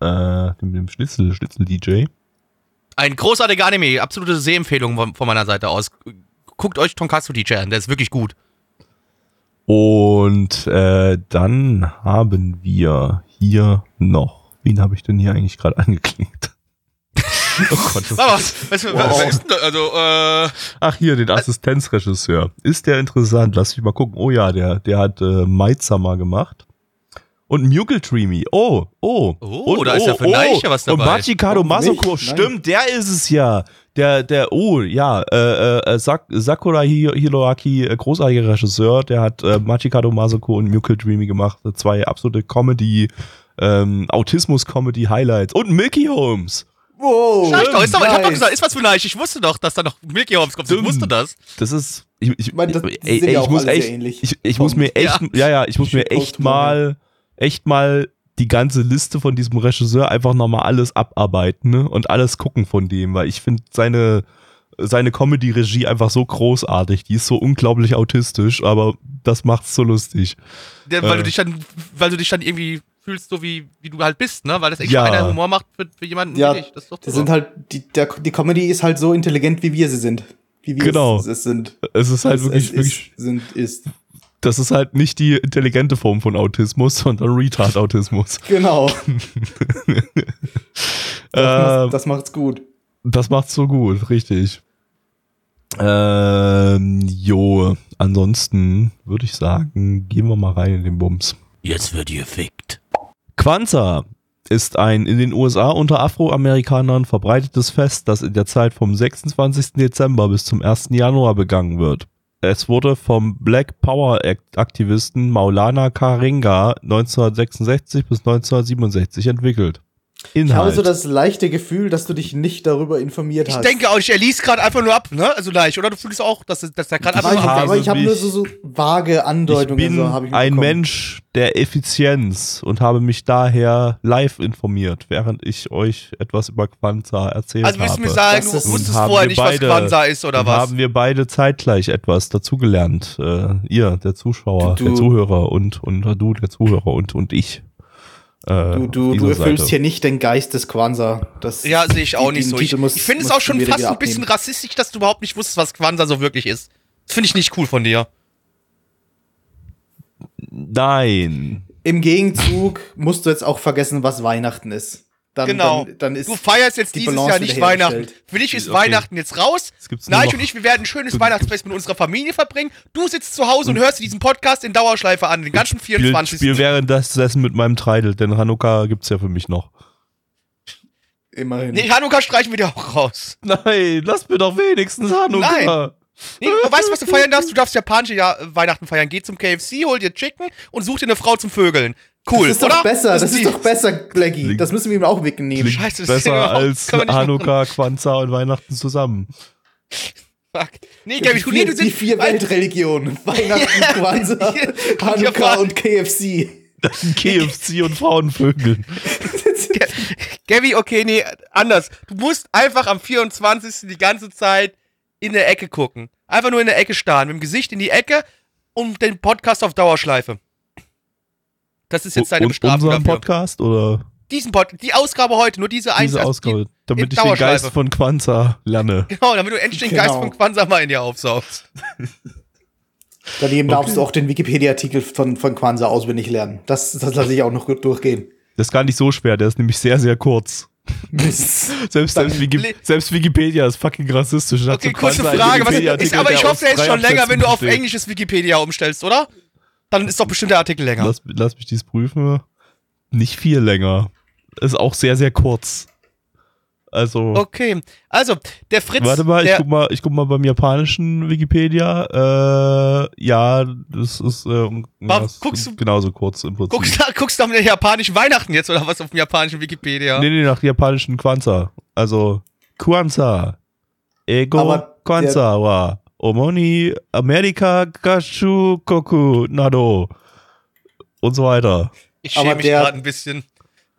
Äh, dem, dem Schnitzel, Schnitzel DJ. Ein großartiger Anime, absolute Sehempfehlung von, von meiner Seite aus. Guckt euch Tonkatsu DJ an, der ist wirklich gut. Und äh, dann haben wir hier noch. Wen habe ich denn hier eigentlich gerade angeklickt? Oh Gott, das was, was, was, was ist denn da? Also, äh, Ach, hier, den Assistenzregisseur. Ist der interessant? Lass mich mal gucken. Oh ja, der, der hat äh, Midsummer gemacht. Und Muggletreamy. Oh, oh. Oh, und, da ist ja für Neiche was dabei. Und Machikado Masoko. Stimmt, der ist es ja. Der, der, oh, ja, äh, äh, Sak Sakura Hi- Hiroaki, äh, großartiger Regisseur, der hat äh, Machikado Masoko und Muggletreamy gemacht. Zwei absolute Comedy, ähm, Autismus-Comedy-Highlights und Milky Holmes. Wow. Ich doch, ist doch, ich hab doch gesagt, ist was für Neich. Ich wusste doch, dass da noch Milky Homes kommt. Ich wusste das. Das ist, ich, ich, Ich meine, das- ey, ey, ja ich muss echt, ähnlich. ich, ich muss mir echt, ja, ja, ich muss mir echt mal, echt mal die ganze Liste von diesem Regisseur einfach nochmal alles abarbeiten ne? und alles gucken von dem, weil ich finde seine, seine Comedy-Regie einfach so großartig. Die ist so unglaublich autistisch, aber das macht's so lustig. Der, weil Äh. du dich dann, weil du dich dann irgendwie fühlst, so wie, wie du halt bist, ne? Weil das echt Ja. einer Humor macht für, für jemanden Ja, wie dich. Das ist doch Die sind halt, die, der, die Comedy ist halt so intelligent, wie wir sie sind. Wie wir Genau. es, es sind. Es ist halt Es- wirklich, es wirklich, ist, sind, ist. das ist halt nicht die intelligente Form von Autismus, sondern Retard-Autismus. Genau. Das, Ähm, macht, das macht's gut. Das macht's so gut, richtig. Ähm, jo, ansonsten würde ich sagen, gehen wir mal rein in den Bums. Jetzt wird Kwanzaa ist ein in den USA unter Afroamerikanern verbreitetes Fest, das in der Zeit vom 26. Dezember bis zum 1. Januar begangen wird. Es wurde vom Black Power Aktivisten Maulana Karenga 1966 bis 1967 entwickelt. Ich habe Inhalt. so das leichte Gefühl, dass du dich nicht darüber informiert ich hast. denke auch, er liest gerade einfach nur ab, ne? Also leicht, oder? Du fühlst auch, dass, dass da gerade einfach ich, nur habe aber ich habe nur so, so vage ich Andeutungen. bin so, ich ein mitbekommen. Mensch der Effizienz und habe mich daher live informiert, während ich euch etwas über Kwanzaa erzählt Also willst du habe. mir sagen, Das du ist- wusstest vorher wir nicht, was beide- Kwanzaa ist oder was? haben wir beide zeitgleich etwas dazugelernt. Äh, ihr, der Zuschauer, Du- der Zuhörer und, und du, der Zuhörer und, und ich. Äh, Du, du, du erfüllst Seite. hier nicht den Geist des Kwanzaa. Das, Ja, sehe ich auch nicht so. Ich, Titel muss- ich finde es auch schon fast ein bisschen rassistisch, dass du überhaupt nicht wusstest, was Kwanzaa so wirklich ist. Das finde ich nicht cool von dir. Nein. Im Gegenzug musst du jetzt auch vergessen, was Weihnachten ist. Dann, genau. Dann, dann ist du feierst jetzt die dieses Balance Jahr nicht Weihnachten. Für dich ist Okay. Weihnachten jetzt raus. Noch- und ich, wir werden ein schönes Weihnachtsfest mit unserer Familie verbringen. Du sitzt zu Hause und hörst dir diesen Podcast in Dauerschleife an, den ganzen Spiel, 24. Spiel währenddessen mit meinem Treidel, denn Hanukkah gibt's ja für mich noch. immerhin. Nee, Hanukkah streichen wir dir auch raus. Nein, lass mir doch wenigstens Hanukkah. Nee, du weißt, was du feiern darfst? Du darfst japanische ja Weihnachten feiern. Geh zum KFC, hol dir Chicken und such dir eine Frau zum Vögeln. Cool, das ist oder? doch besser, das, ist die- doch besser, Blackie. Klingt- Das müssen wir ihm auch wegnehmen. Scheiße, das ist besser ja als Hanukkah, Kwanzaa und Weihnachten zusammen. Fuck. Nee, Die Gabby, du, nee, vier, du die sind vier Weltreligionen. Weihnachten, Kwanzaa, Hanukkah und KFC. KFC und Frauenvögeln. Gabby, okay, nee, anders. Du musst einfach am 24. die ganze Zeit in der Ecke gucken. Einfach nur in der Ecke starren, mit dem Gesicht in die Ecke und den Podcast auf Dauerschleife. Das ist jetzt deine Bestrafung unseren dafür. Podcast oder Diesen Pod die Ausgabe heute, nur diese eins. diese also Ausgabe, Die, damit ich den Geist von Kwanzaa lerne. genau, damit du endlich den Genau. Geist von Kwanzaa mal in dir aufsaugst. Daneben darfst du auch den Wikipedia-Artikel von, von Kwanzaa auswendig lernen. Das, das lasse ich auch noch gut durchgehen. Das ist gar nicht so schwer, der ist nämlich sehr, sehr kurz. Mist. Selbst, selbst, Wiki, selbst Wikipedia ist fucking rassistisch. Hat Okay, kurze Frage. Was, ist, aber ich hoffe, der ist schon länger, wenn du auf englisches Wikipedia umstellst, oder? Dann ist doch bestimmt der Artikel länger. Lass, lass mich dies prüfen. Nicht viel länger. Ist auch sehr, sehr kurz. Also, Okay, also der Fritz. warte mal, ich der, guck mal, ich guck mal beim japanischen Wikipedia. Äh, ja, das ist, äh, um- ja, ist guckst du- genauso kurz im Prinzip. Guckst, du- guckst du am japanischen Weihnachten jetzt oder was auf dem japanischen Wikipedia? Nee, nee, nach japanischen Kwanzaa. Also, Kwanzaa. Ego Aber Kwanzaa wa Omoni Amerika Kashu Koku Nado. Und so weiter. ich schäme mich der- gerade ein bisschen.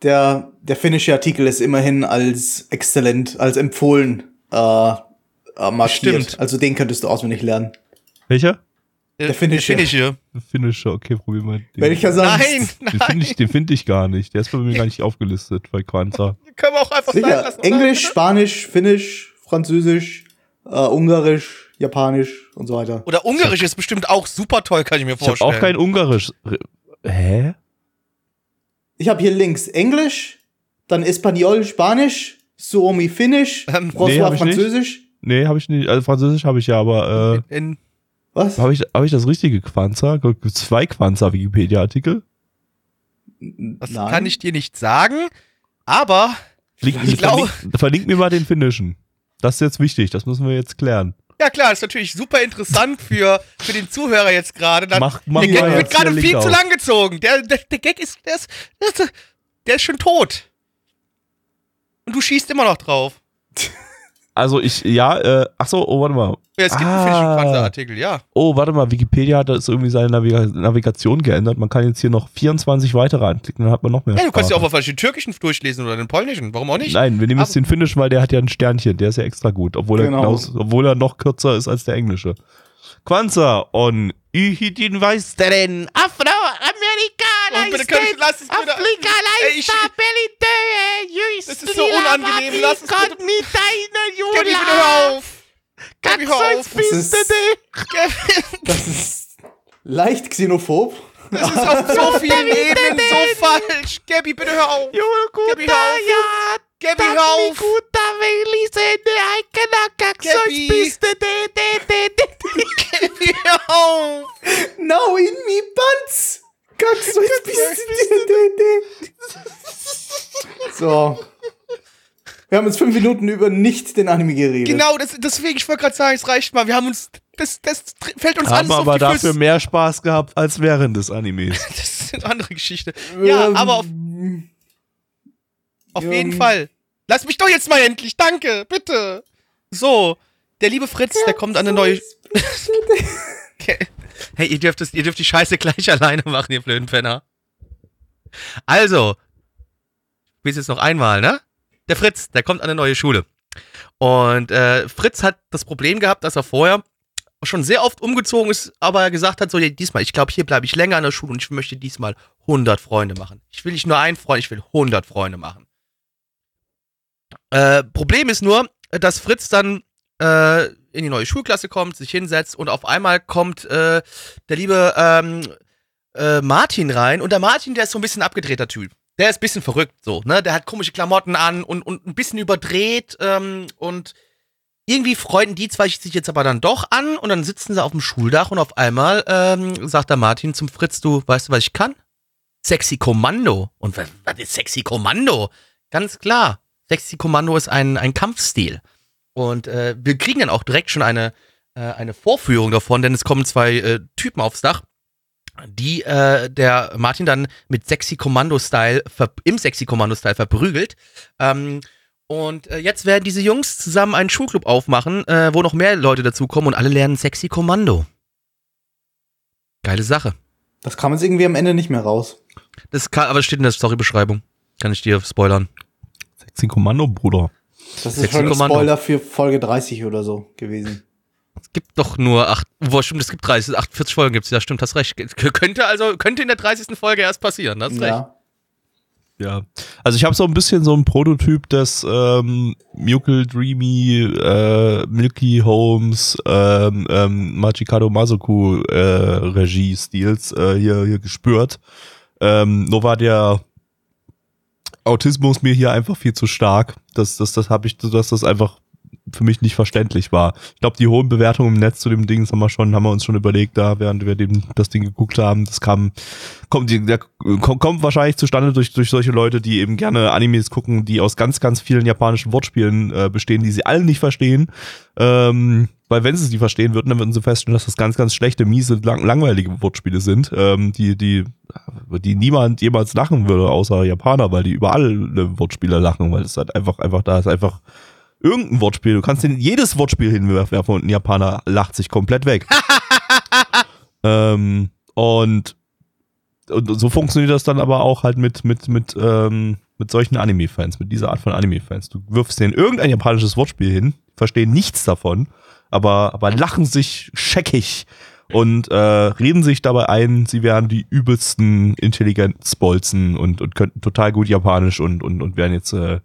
Der, der finnische Artikel ist immerhin als exzellent, als empfohlen äh, äh, markiert. Stimmt. Also den könntest du auswendig lernen. Welcher? Der finnische. finnische. Finnische, okay, probier mal. Den. Welcher sonst? Nein, Den nein. finde ich, den find ich gar nicht. Der ist bei mir gar nicht aufgelistet bei Kwanzaa. Können wir auch einfach sein Sicher. lassen. oder? Englisch, Spanisch, Finnisch, Französisch, äh, Ungarisch, Japanisch und so weiter. Oder Ungarisch ist bestimmt auch super toll, kann ich mir Ich habe vorstellen. auch kein Ungarisch. Hä? Ich habe hier links Englisch, dann Espanol, Spanisch, Suomi, Finnisch, Ähm, nee, François, ich nicht. Französisch. Nee, habe ich nicht. Also Französisch habe ich ja, aber In, Was? äh, habe ich, hab ich das richtige? Gibt zwei Kwanzaa-Wikipedia-Artikel? das Nein. kann ich dir nicht sagen, aber Link, Ich glaube- verlink, verlink mir mal den finnischen. Das ist jetzt wichtig, das müssen wir jetzt klären. Ja klar, ist natürlich super interessant für, für den Zuhörer jetzt gerade. Der Gag wird jetzt hier gerade viel zu lang gezogen. Der, der, der Gag ist, der ist, der ist der ist schon tot. Und du schießt immer noch drauf. Also ich, ja, äh, ach so, oh, warte mal. Ja, es gibt Ah. einen Fishing-Panzer-Artikel, ja. Oh, warte mal, Wikipedia hat das irgendwie seine Naviga Navigation geändert. Man kann jetzt hier noch 24 weitere anklicken, dann hat man noch mehr Ja, du kannst ja auch mal den türkischen durchlesen oder den polnischen. Warum auch nicht? Nein, wir nehmen jetzt den finnischen, weil der hat ja ein Sternchen, der ist ja extra gut, obwohl, Genau. er, genauso, obwohl er noch kürzer ist als der englische. Kwanzaa on Ihidin Weisteren Oh, bitte, kann ich, lass es bitte. Ey, ich, das ist so unangenehm. Lass es bitte. Gabby, bitte hör auf. Gabby, hör auf. Das ist, das ist leicht xenophob. Das ist auf so vielen Ebenen so falsch. Gabby, bitte hör auf. Gabby, hör auf. Gabby, hör auf. Gabby, hör auf. Now in me pants. Kannst du jetzt bist So. Wir haben jetzt fünf Minuten über nicht den Anime geredet. Genau, das, deswegen, ich wollte gerade sagen, es reicht mal. Wir haben uns, das, das fällt uns Haben alles auf aber die dafür Füße. mehr Spaß gehabt als während des Animes. Das ist eine andere Geschichte. Ja, Ähm, aber auf, auf ähm, jeden Fall. Lass mich doch jetzt mal endlich, danke, bitte. So, der liebe Fritz, der kommt an eine neue. Hey, ihr dürft, das, ihr dürft die Scheiße gleich alleine machen, ihr blöden Penner. Also, will jetzt noch einmal, ne? Der Fritz, der kommt an eine neue Schule. Und äh, Fritz hat das Problem gehabt, dass er vorher schon sehr oft umgezogen ist, aber er gesagt hat, so ja, diesmal, ich glaube, hier bleibe ich länger an der Schule und ich möchte diesmal 100 Freunde machen. Ich will nicht nur einen Freund, ich will 100 Freunde machen. Äh, Problem ist nur, dass Fritz dann äh, in die neue Schulklasse kommt, sich hinsetzt und auf einmal kommt äh, der liebe ähm, äh, Martin rein und der Martin, der ist so ein bisschen abgedrehter Typ. Der ist ein bisschen verrückt, so, ne? Der hat komische Klamotten an und, und ein bisschen überdreht ähm, und irgendwie freunden die zwei sich jetzt aber dann doch an und dann sitzen sie auf dem Schuldach und auf einmal ähm, sagt der Martin zum Fritz, du weißt du, was ich kann? Sexy Kommando. Und was, was ist Sexy Kommando? Ganz klar. Sexy Kommando ist ein, ein Kampfstil. Und äh, wir kriegen dann auch direkt schon eine, äh, eine Vorführung davon, denn es kommen zwei äh, Typen aufs Dach, die äh, der Martin dann mit Sexy Kommando-Style, im Sexy Kommando-Style verprügelt. Ähm, und äh, jetzt werden diese Jungs zusammen einen Schulclub aufmachen, äh, wo noch mehr Leute dazukommen und alle lernen Sexy Kommando. Geile Sache. Das kam jetzt irgendwie am Ende nicht mehr raus. Das kann, aber das steht in der Storybeschreibung. Kann ich dir spoilern. Sexy Kommando, Bruder. Das ist schon ein. Spoiler für Folge 30 oder so gewesen. Es gibt doch nur acht, wo stimmt, es gibt 30, 48 Folgen gibt's, ja stimmt, hast recht. Könnte also, könnte in der 30. Folge erst passieren, hast recht. Ja. Ja. Also ich habe so ein bisschen so ein Prototyp des ähm, Mukel Dreamy, äh, Milky Holmes, ähm, ähm, Machikado Masoku äh, Regie-Stils äh, hier, hier gespürt. Ähm, nur war der Autismus mir hier einfach viel zu stark. Das, das, das habe ich, dass das einfach für mich nicht verständlich war. Ich glaube, die hohen Bewertungen im Netz zu dem Ding haben wir schon, haben wir uns schon überlegt, da während wir dem, das Ding geguckt haben. Das kam, kommt, der, kommt, wahrscheinlich zustande durch, durch solche Leute, die eben gerne Animes gucken, die aus ganz, ganz vielen japanischen Wortspielen äh, bestehen, die sie alle nicht verstehen. Ähm, weil wenn sie nicht verstehen würden, dann würden sie feststellen, dass das ganz, ganz schlechte, miese, lang, langweilige Wortspiele sind, ähm, die, die, die niemand jemals lachen würde, außer Japaner, weil die überall äh, Wortspiele lachen, weil es halt einfach, einfach da ist einfach irgendein Wortspiel. Du kannst in jedes Wortspiel hinwerfen und ein Japaner lacht sich komplett weg. ähm, und, und so funktioniert das dann aber auch halt mit, mit, mit, ähm, mit solchen Anime-Fans, mit dieser Art von Anime-Fans. Du wirfst denen irgendein japanisches Wortspiel hin, verstehen nichts davon, aber, aber lachen sich scheckig und äh, reden sich dabei ein, sie wären die übelsten Intelligenzbolzen und, und könnten total gut Japanisch und, und, und wären jetzt äh,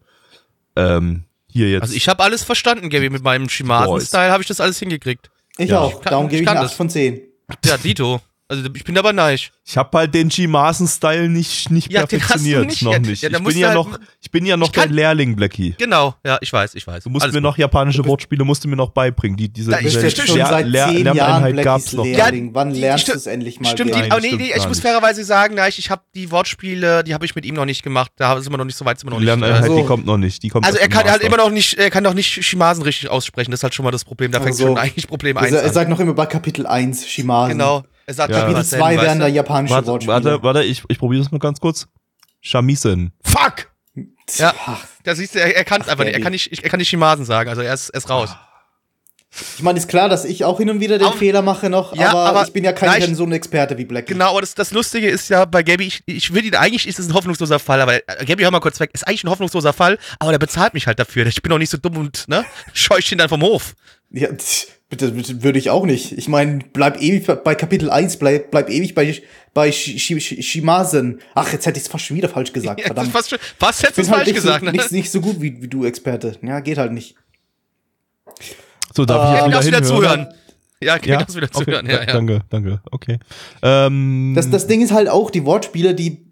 ähm, hier jetzt. Also ich habe alles verstanden, Gaby, mit meinem Shimasen-Style habe ich das alles hingekriegt. Ich Ja. auch. kann- Darum ich gebe ich kann eine das. 8 von 10. Ja, Dito. Also ich bin aber neich. Ich habe halt den G-Maßen-Style nicht, nicht Ja, den hast du perfektioniert, nicht. noch Ja, nicht. ja, ich, bin ja halt- noch, ich bin ja noch Ich dein Lehrling, Blackie. Genau, ja, ich weiß, ich weiß. Du musst Alles mir gut. noch japanische Wortspiele musst du mir noch beibringen. Die, diese, Da- ich- diese jetzt schon Lehr- seit Lehr- 10 Jahren Lerneinheit Blackies noch. Lehrling. Wann lernst du es endlich mal? Stimmt, die, Nein, oh, nee, stimmt nee, ich muss fairerweise sagen, nein, ich, ich habe die Wortspiele, die habe ich mit ihm noch nicht gemacht. Da sind wir noch nicht so weit, sind wir noch Die nicht. Lerneinheit, Also- die kommt noch nicht. Die kommt Also er kann halt immer noch nicht, er kann noch nicht Shimasen richtig aussprechen. Das ist halt schon mal das Problem. Da fängt Also, schon eigentlich Problem Er 1 er an. sagt noch immer bei Kapitel 1 Shimasen. Genau. Er sagt Ja. Kapitel was 2 weißt wären du? da japanische Warte, Wortspiele. warte, warte, ich, ich probiere das mal ganz kurz. Shamisen. Fuck! Ja. Ach, Da siehst du, er, er kann es Ach, einfach nicht. Er kann nicht, er kann nicht Shimasen sagen, also er ist, er ist raus. Ich meine, ist klar, dass ich auch hin und wieder den Aber- Fehler mache noch, Ja, aber, aber ich bin ja kein, kein so ein Experte wie Black. Genau, aber das, das Lustige ist ja bei Gabby, ich, ich will ihn, eigentlich ist es ein hoffnungsloser Fall, aber äh, Gabby, hör mal kurz weg, ist eigentlich ein hoffnungsloser Fall, aber der bezahlt mich halt dafür. Ich bin doch nicht so dumm und, ne, scheucht ihn dann vom Hof. Ja, tch, bitte, bitte würde ich auch nicht. Ich meine, bleib ewig bei- Kapitel 1, bleib, bleib ewig bei, bei Sh Sh Sh Shimasen. Ach, jetzt hätte ich es fast schon wieder falsch gesagt, Ja, das verdammt. fast, schon- fast hättest du bin es halt falsch nicht, gesagt, so, ne? nicht, nicht so gut wie, wie du, Experte. Ja, geht halt nicht. So, darf Äh, ich jetzt darfst wieder wieder zuhören. Ja, Gabby, Ja, darfst wieder okay. zuhören, ja, ja. Danke, danke, okay. Ähm, Das, das Ding ist halt auch, die Wortspiele, die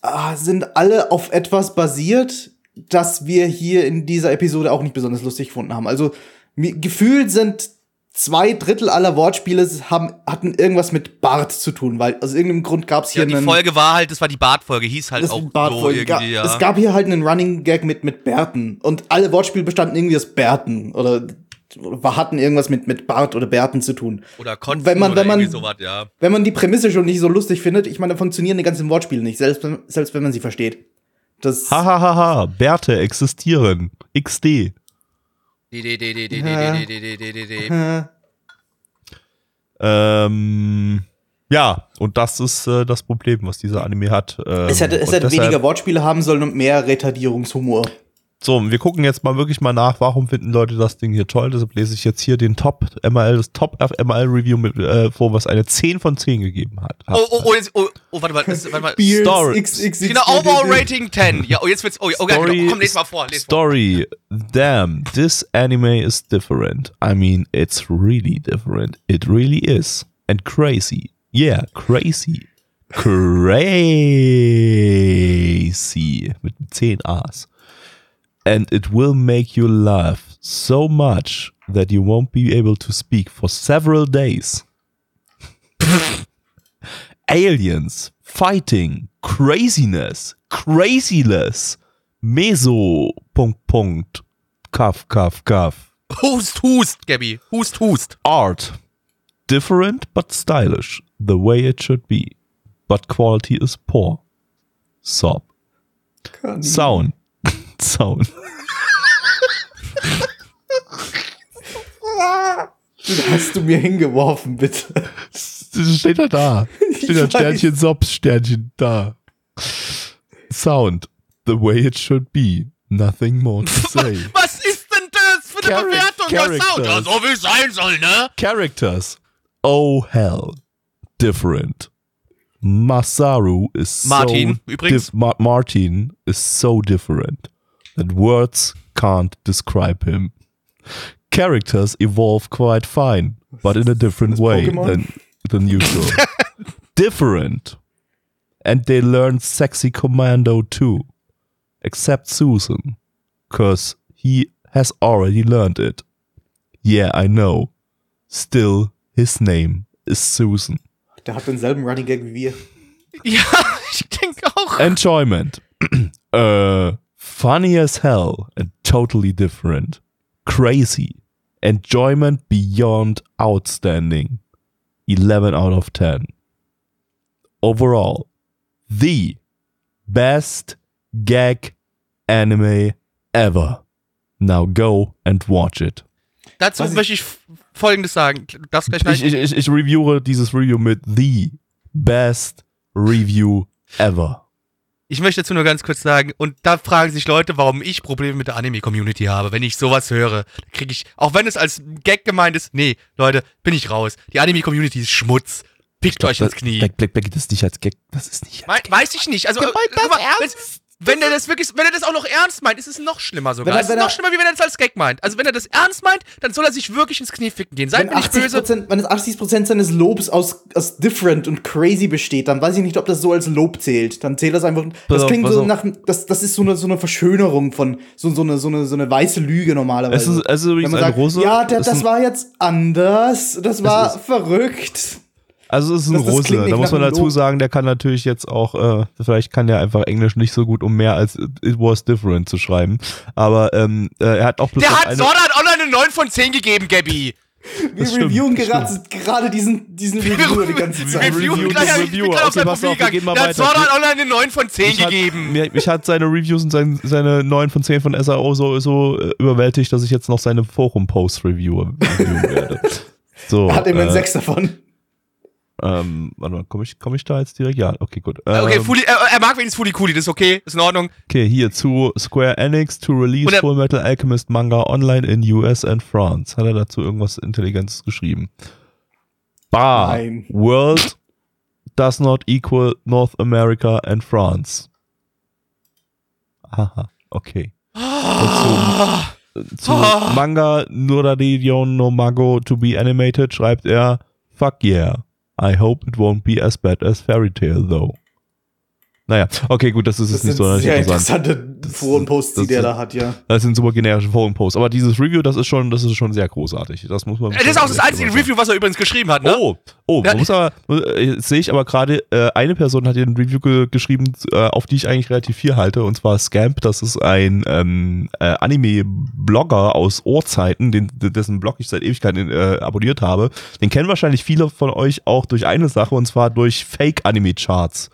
ah, sind alle auf etwas basiert, das wir hier in dieser Episode auch nicht besonders lustig gefunden haben. Also gefühlt sind zwei Drittel aller Wortspiele haben, hatten irgendwas mit Bart zu tun, weil aus irgendeinem Grund gab es hier Ja, die einen Folge war halt, das war die Bartfolge, hieß halt auch so irgendwie, ja. Es gab hier halt einen Running Gag mit, mit Bärten. Und alle Wortspiele bestanden irgendwie aus Bärten. Oder hatten irgendwas mit, mit Bart oder Bärten zu tun. oder Konten wenn man- oder wenn man- irgendwie sowas, ja. Wenn man die Prämisse schon nicht so lustig findet, ich meine, dann funktionieren die ganzen Wortspiele nicht, selbst, wenn- selbst wenn man sie versteht. Das Hahaha, Bärte existieren. XD. Ähm, ja, und das ist äh, das Problem, was dieser Anime hat. Ähm, es hätte, es hätte deshalb- weniger Wortspiele haben sollen und mehr Retardierungshumor. So, wir gucken jetzt mal wirklich mal nach, warum finden Leute das Ding hier toll. Deshalb lese ich jetzt hier den Top ML, das Top ML Review mit, äh, vor, was eine 10 von 10 gegeben hat. Oh, oh, oh, jetzt, oh, oh, warte mal, das, warte mal. Story. XXX. Genau, Overall Rating 10. Ja, oh, jetzt wird's, oh, oh, ja, genau. komm, les mal vor, les vor. Story. Damn, this anime is different. I mean, it's really different. It really is. And crazy. Yeah, crazy. Crazy. Mit 10 A's. And it will make you laugh so much that you won't be able to speak for several days. Aliens, fighting, craziness, craziness, Meso, Punkt, Punkt, Kaff, Kaff, Kaff. Hust, hust, Gabby. Hust, hust. Art, different but stylish, the way it should be, but quality is poor. Sob. Sound. Sound. Das hast du mir hingeworfen, bitte. Das steht da da. Steht da. Sternchen, Sob, Sternchen da. Sound, the way it should be. Nothing more to say. Was ist denn das für eine Bewertung? Ja, Sound. Ja, Characters. so wie es sein soll, ne? Characters. Oh hell. Different. Masaru is Martin, so übrigens. Ma Martin is so different that words can't describe him. Characters evolve quite fine, but in a different das way Pokémon? than, than usual. different. And they learn sexy commando too. Except Susan. Cause he has already learned it. Yeah, I know. Still, his name is Susan. Der hat denselben Running Gag wie wir. Ja, ich denke auch. Enjoyment. uh, funny as hell and totally different. Crazy. Enjoyment beyond outstanding. 11 out of 10. Overall, the best gag anime ever. Now go and watch it. Dazu Was ich- möchte ich f- Folgendes sagen. Du darfst gleich Ich, ich, ich, ich reviewe dieses Review mit the best review ever. Ich möchte dazu nur ganz kurz sagen, und da fragen sich Leute, warum ich Probleme mit der Anime-Community habe. Wenn ich sowas höre, kriege ich, auch wenn es als Gag gemeint ist, nee, Leute, bin ich raus. Die Anime-Community ist Schmutz. Pickt euch ins Knie. Black, Black, Black, das ist nicht als Gag, das ist nicht Mei- Weiß ich nicht. Also, äh, guck mal, wenn's- wenn er das wirklich, wenn er das auch noch ernst meint, ist es noch schlimmer sogar. Wenn er- es ist wenn noch er- schlimmer, wie wenn er das als Gag meint. Also, wenn er das ernst meint, dann soll er sich wirklich ins Knie ficken gehen. Seid Wenn mir nicht böse. 80%, wenn es 80% seines Lobs aus, aus different und crazy besteht, dann weiß ich nicht, ob das so als Lob zählt. Dann zählt das einfach. Das klingt so auf. nach. Das, das ist so eine, so eine Verschönerung von. So, so, eine, so, eine, so eine weiße Lüge normalerweise. Es ist, es ist Wenn übrigens man ein sagt, Russe. ja, das ein, war jetzt anders. Das war verrückt. Also es ist ein das- das Russe. nicht Da muss man dazu sagen, der kann natürlich jetzt auch, äh, vielleicht kann der einfach Englisch nicht so gut, um mehr als it was different zu schreiben. Aber ähm, äh, er hat auch bloß Der hat Art Online eine 9 von 10 gegeben, Gabby. Wir stimmt, reviewen das gerade, gerade diesen, diesen Reviewer die ganze Zeit. Review, Review, gleich hab ich Review. bin auf, wir gehen mal gegangen. Der hat Sword Art Online eine 9 von 10 Mich hat- gegeben. Mir, mich hat seine Reviews und sein, seine 9 von 10 von SAO so, so äh, überwältigt, dass ich jetzt noch seine Forum-Post-Review reviewen werde. So, Er hat immerhin äh, sechs davon. Ähm, warte mal, komme ich, komm ich da jetzt direkt? Ja, okay, gut. Okay, Ähm, Fuli, er, er mag wenigstens Fuli Kuli, das ist okay, ist in Ordnung. okay, hier zu Square Enix to release Und er- Full Metal Alchemist Manga online in US and France. Hat er dazu irgendwas Intelligentes geschrieben? Bar. Nein. World does not equal North America and France. Aha, okay. Und zum, zu Manga Nuradion no Mago to be animated schreibt er Fuck yeah. I hope it won't be as bad as Fairy Tale though. Naja, okay, gut, das ist Das jetzt nicht so sehr interessant. interessante Forenposts, die das- der da hat, ja. Das sind super generische Forenposts. Aber dieses Review, das ist schon, das ist schon sehr großartig. Das muss man. Das ist auch das einzige Review, was er übrigens geschrieben hat, ne? Oh, oh, Ja. man muss aber, äh, jetzt sehe ich aber gerade, äh, eine Person hat hier ein Review ge geschrieben, äh, auf die ich eigentlich relativ viel halte, und zwar Scamp, das ist ein ähm, äh, Anime-Blogger aus Ohrzeiten, den, dessen Blog ich seit Ewigkeiten äh, abonniert habe. Den kennen wahrscheinlich viele von euch auch durch eine Sache, und zwar durch Fake-Anime-Charts.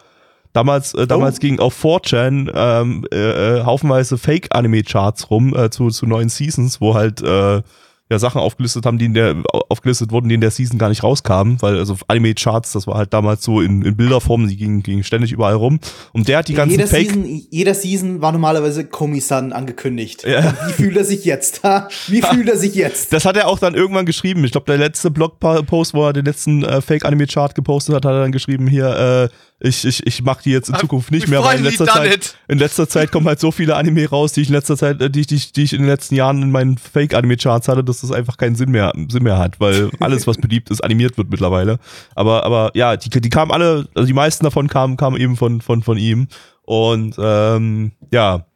Damals, äh, damals Oh. ging auf 4chan ähm, äh, äh, haufenweise Fake-Anime-Charts rum äh, zu, zu neuen Seasons, wo halt äh, ja Sachen aufgelistet haben, die in der aufgelistet wurden, die in der Season gar nicht rauskamen, weil also Anime-Charts, das war halt damals so in, in Bilderform, die gingen, gingen ständig überall rum. Und der hat die ganzen jeder, Fake. Season, jeder Season war normalerweise Komi-san angekündigt. Ja. Wie fühlt er sich jetzt? Ha? Wie fühlt er sich jetzt? Das hat er auch dann irgendwann geschrieben. Ich glaube, der letzte Blogpost, wo er den letzten äh, Fake-Anime-Chart gepostet hat, hat er dann geschrieben, hier, äh, ich, ich, ich mache die jetzt in Zukunft nicht mehr, weil in letzter Zeit, it. in letzter Zeit kommen halt so viele Anime raus, die ich in letzter Zeit, äh, die, ich- die, ich- die ich in den letzten Jahren in meinen Fake-Anime-Charts hatte, dass das einfach keinen Sinn mehr, Sinn mehr hat, weil alles, was beliebt ist, animiert wird mittlerweile. Aber, aber ja, die, die kamen alle, also die meisten davon kamen, kamen eben von, von, von ihm. Und ähm, ja,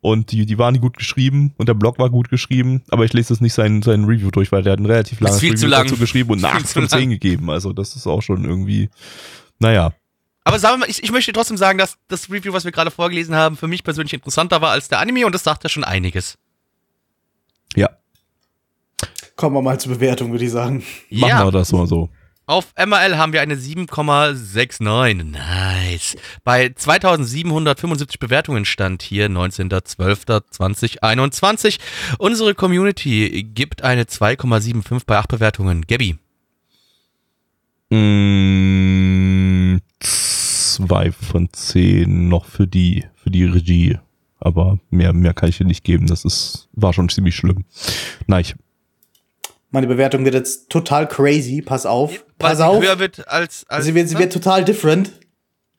und die, die waren gut geschrieben und der Blog war gut geschrieben, aber ich lese jetzt nicht sein, sein Review durch, weil der hat ein relativ langes Review lang. dazu geschrieben und eine Viel 8 zu von 10 lang. gegeben. Also das ist auch schon irgendwie, naja. Aber sagen wir mal, ich, ich möchte trotzdem sagen, dass das Review, was wir gerade vorgelesen haben, für mich persönlich interessanter war als der Anime und das sagt ja schon einiges. Ja, Kommen wir mal zur Bewertung, würde ich sagen. machen wir das mal so. Auf MRL haben wir eine 7,69. Nice. Bei 2775 Bewertungen stand hier 19.12.2021. Unsere Community gibt eine 2,75 bei 8 Bewertungen. Gabby. Mm, zwei von zehn noch für die, für die Regie. Aber mehr, mehr kann ich dir nicht geben. Das ist, war schon ziemlich schlimm. Nein, ich, Meine Bewertung wird jetzt total crazy. Pass auf. Pass auf. höher wird als. als Sie wird, sie wird total different.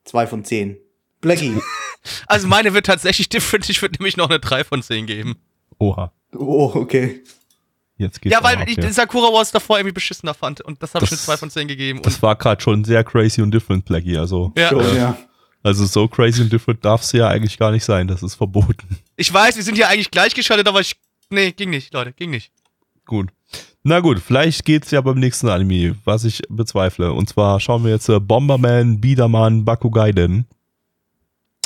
Zwei von zehn. Blackie. also meine wird tatsächlich different. Ich würde nämlich noch eine 3 von 10 geben. oha, Oh, okay. Jetzt geht's Ja, weil ab ich den Sakura Wars davor irgendwie beschissener fand. Und das habe ich eine Das- 2 von 10 gegeben. Und Das war gerade schon sehr crazy und different, Blackie. Also, ja. Schon, ja. also so crazy und different darf es ja eigentlich gar nicht sein. Das ist verboten. Ich weiß, wir sind hier eigentlich gleichgeschaltet, aber ich. Nee, ging nicht, Leute, ging nicht. Gut. Na gut, vielleicht geht's ja beim nächsten Anime, was ich bezweifle. Und zwar schauen wir jetzt äh, Bomberman Biedermann Bakugaiden.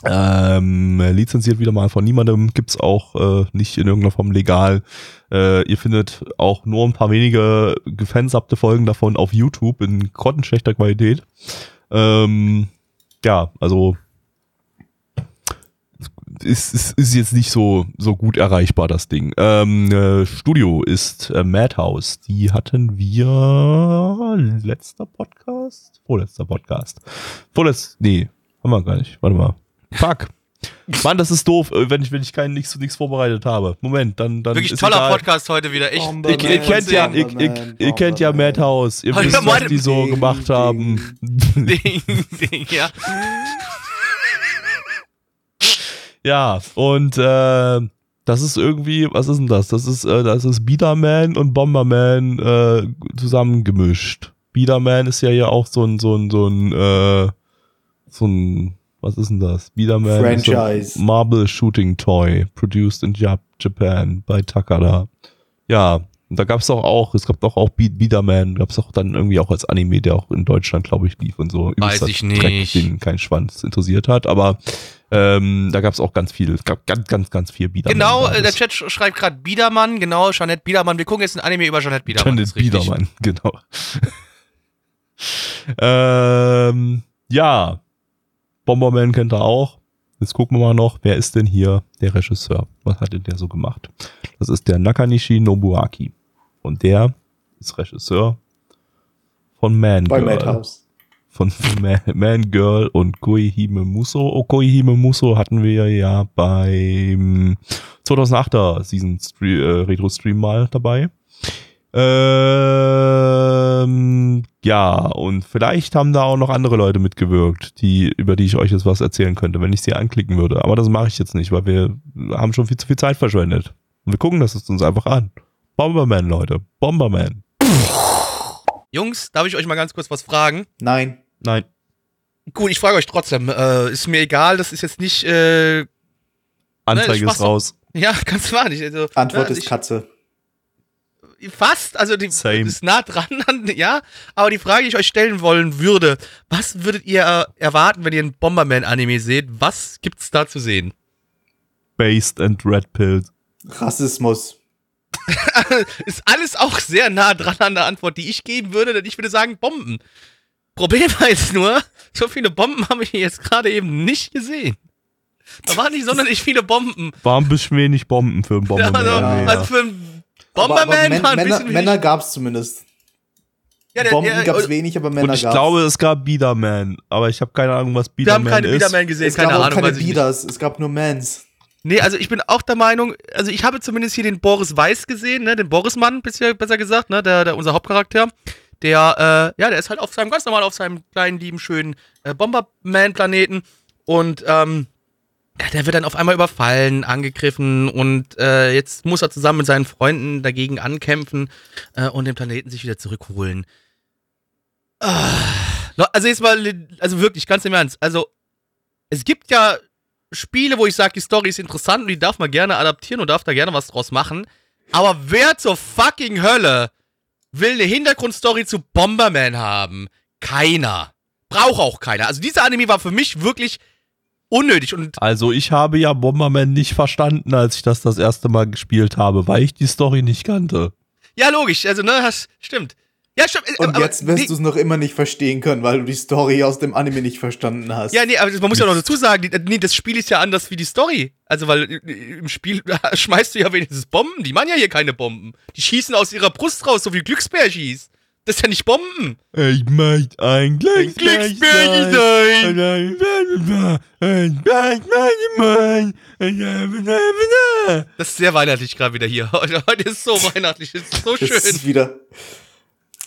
Ähm, lizenziert wieder mal von niemandem, gibt's auch äh, nicht in irgendeiner Form legal. Äh, ihr findet auch nur ein paar wenige gefansabte Folgen davon auf YouTube in grottenschlechter Qualität. Ähm, ja, also ist, ist, ist jetzt nicht so, so gut erreichbar, das Ding. Ähm, äh, Studio ist äh, Madhouse. Die hatten wir letzter Podcast? Vorletzter Podcast. Vorletz, nee, haben wir gar nicht. Warte mal. Fuck. Mann, das ist doof, äh, wenn ich, wenn ich keinen nichts nichts vorbereitet habe. Moment, dann, dann Wirklich ist toller egal. Podcast heute wieder. Ich, Bomberman. Ihr, ihr kennt ja, ihr, ihr, ihr kennt ja Madhouse. Ihr wisst, was die so Ding, gemacht ding. haben. Ding, Ding, ja. Ja, und äh, das ist irgendwie, was ist denn das? Das ist, äh, das ist Biederman und Bomberman äh, zusammengemischt. Biederman ist ja ja auch so ein, so ein, so ein, äh, so ein, was ist denn das? Biederman Franchise. Marble Shooting Toy, produced in Jap Japan bei Takada. Ja, und da gab's auch auch, es gab doch auch Bi- Biederman, gab's auch dann irgendwie auch als Anime, der auch in Deutschland, glaube ich, lief und so. Weiß Übelster ich nicht. Dreck, den kein Schwanz interessiert hat, aber Ähm, da gab es auch ganz viel, es gab ganz, ganz, ganz viel Biedermann. Genau, äh, der Chat sch- schreibt gerade Biedermann, genau, Jeanette Biedermann. Wir gucken jetzt ein Anime über Jeanette Biedermann. Richtig. Biedermann, genau. ähm, ja, Bomberman kennt er auch. Jetzt gucken wir mal noch, wer ist denn hier der Regisseur? Was hat denn der so gemacht? Das ist der Nakanishi Nobuaki. Und der ist Regisseur von Man Bei Girl. Madhouse. Von Man, Man Girl und Koihime Muso. Oh, Koihime Muso hatten wir ja beim 2008er Season Stre äh, Retro Stream mal dabei. Ähm, ja, und vielleicht haben da auch noch andere Leute mitgewirkt, die, über die ich euch jetzt was erzählen könnte, wenn ich sie anklicken würde. Aber das mache ich jetzt nicht, weil wir haben schon viel zu viel Zeit verschwendet. Und wir gucken das jetzt uns einfach an. Bomberman, Leute. Bomberman. Jungs, darf ich euch mal ganz kurz was fragen? Nein. Nein. Gut, ich frage euch trotzdem. Äh, ist mir egal, das ist jetzt nicht. Äh, Anzeige mach's ist raus. ja, ganz wahr nicht. Also, Antwort ne, ist ich, Katze. Fast, also die Same. ist nah dran, an, ja. Aber die Frage, die ich euch stellen wollen würde: Was würdet ihr äh, erwarten, wenn ihr ein Bomberman-Anime seht? Was gibt's da zu sehen? Based and Red Pill. Rassismus. ist alles auch sehr nah dran an der Antwort, die ich geben würde, denn ich würde sagen Bomben. Problem war jetzt nur, so viele Bomben habe ich hier jetzt gerade eben nicht gesehen. Da waren nicht sonderlich viele Bomben. War ein bisschen wenig Bomben für einen Bomberman. also, ja. also für einen Aber, aber Bomberman Män- war ein Männer, Männer gab's zumindest. ja, der, Bomben der, gab's wenig, aber Männer Und ich gab's. glaube, es gab Biederman, aber ich habe keine Ahnung, was Wir Biederman haben keine ist. Biederman gesehen, es keine gab auch Ahnung, keine ich nicht. Bieders, es gab nur Mans. Nee, also ich bin auch der Meinung, also ich habe zumindest hier den Boris Weiß gesehen, ne, den Borismann, besser, besser gesagt, ne, der, der unser Hauptcharakter. Der, äh, ja, der ist halt auf seinem, ganz normal auf seinem kleinen, lieben, schönen äh, Bomberman-Planeten und, ähm, der wird dann auf einmal überfallen, angegriffen und äh, jetzt muss er zusammen mit seinen Freunden dagegen ankämpfen äh, und den Planeten sich wieder zurückholen. Ah, also jetzt mal, also wirklich, ganz im Ernst, also es gibt ja Spiele, wo ich sage, die Story ist interessant und die darf man gerne adaptieren und darf da gerne was draus machen. Aber wer zur fucking Hölle will eine Hintergrundstory zu Bomberman haben? Keiner. Braucht auch keiner. Also dieser Anime war für mich wirklich unnötig und Also ich habe ja Bomberman nicht verstanden, als ich das das erste Mal gespielt habe, weil ich die Story nicht kannte. ja, logisch, also ne, das stimmt. Ja, stimmt. äh, Und aber jetzt wirst du es noch immer nicht verstehen können, weil du die Story aus dem Anime nicht verstanden hast. Ja, nee, aber man muss ja noch dazu sagen, nee, das Spiel ist ja anders wie die Story. Also, weil äh, im Spiel schmeißt du ja wenigstens Bomben. Die machen ja hier keine Bomben. Die schießen aus ihrer Brust raus, so wie Glücksbär schießt. Das ist ja nicht Bomben. Ich möchte ein Ein Glücksbär sein. Das ist sehr weihnachtlich gerade wieder hier. Heute, ist so weihnachtlich, das ist so Das schön. ist wieder.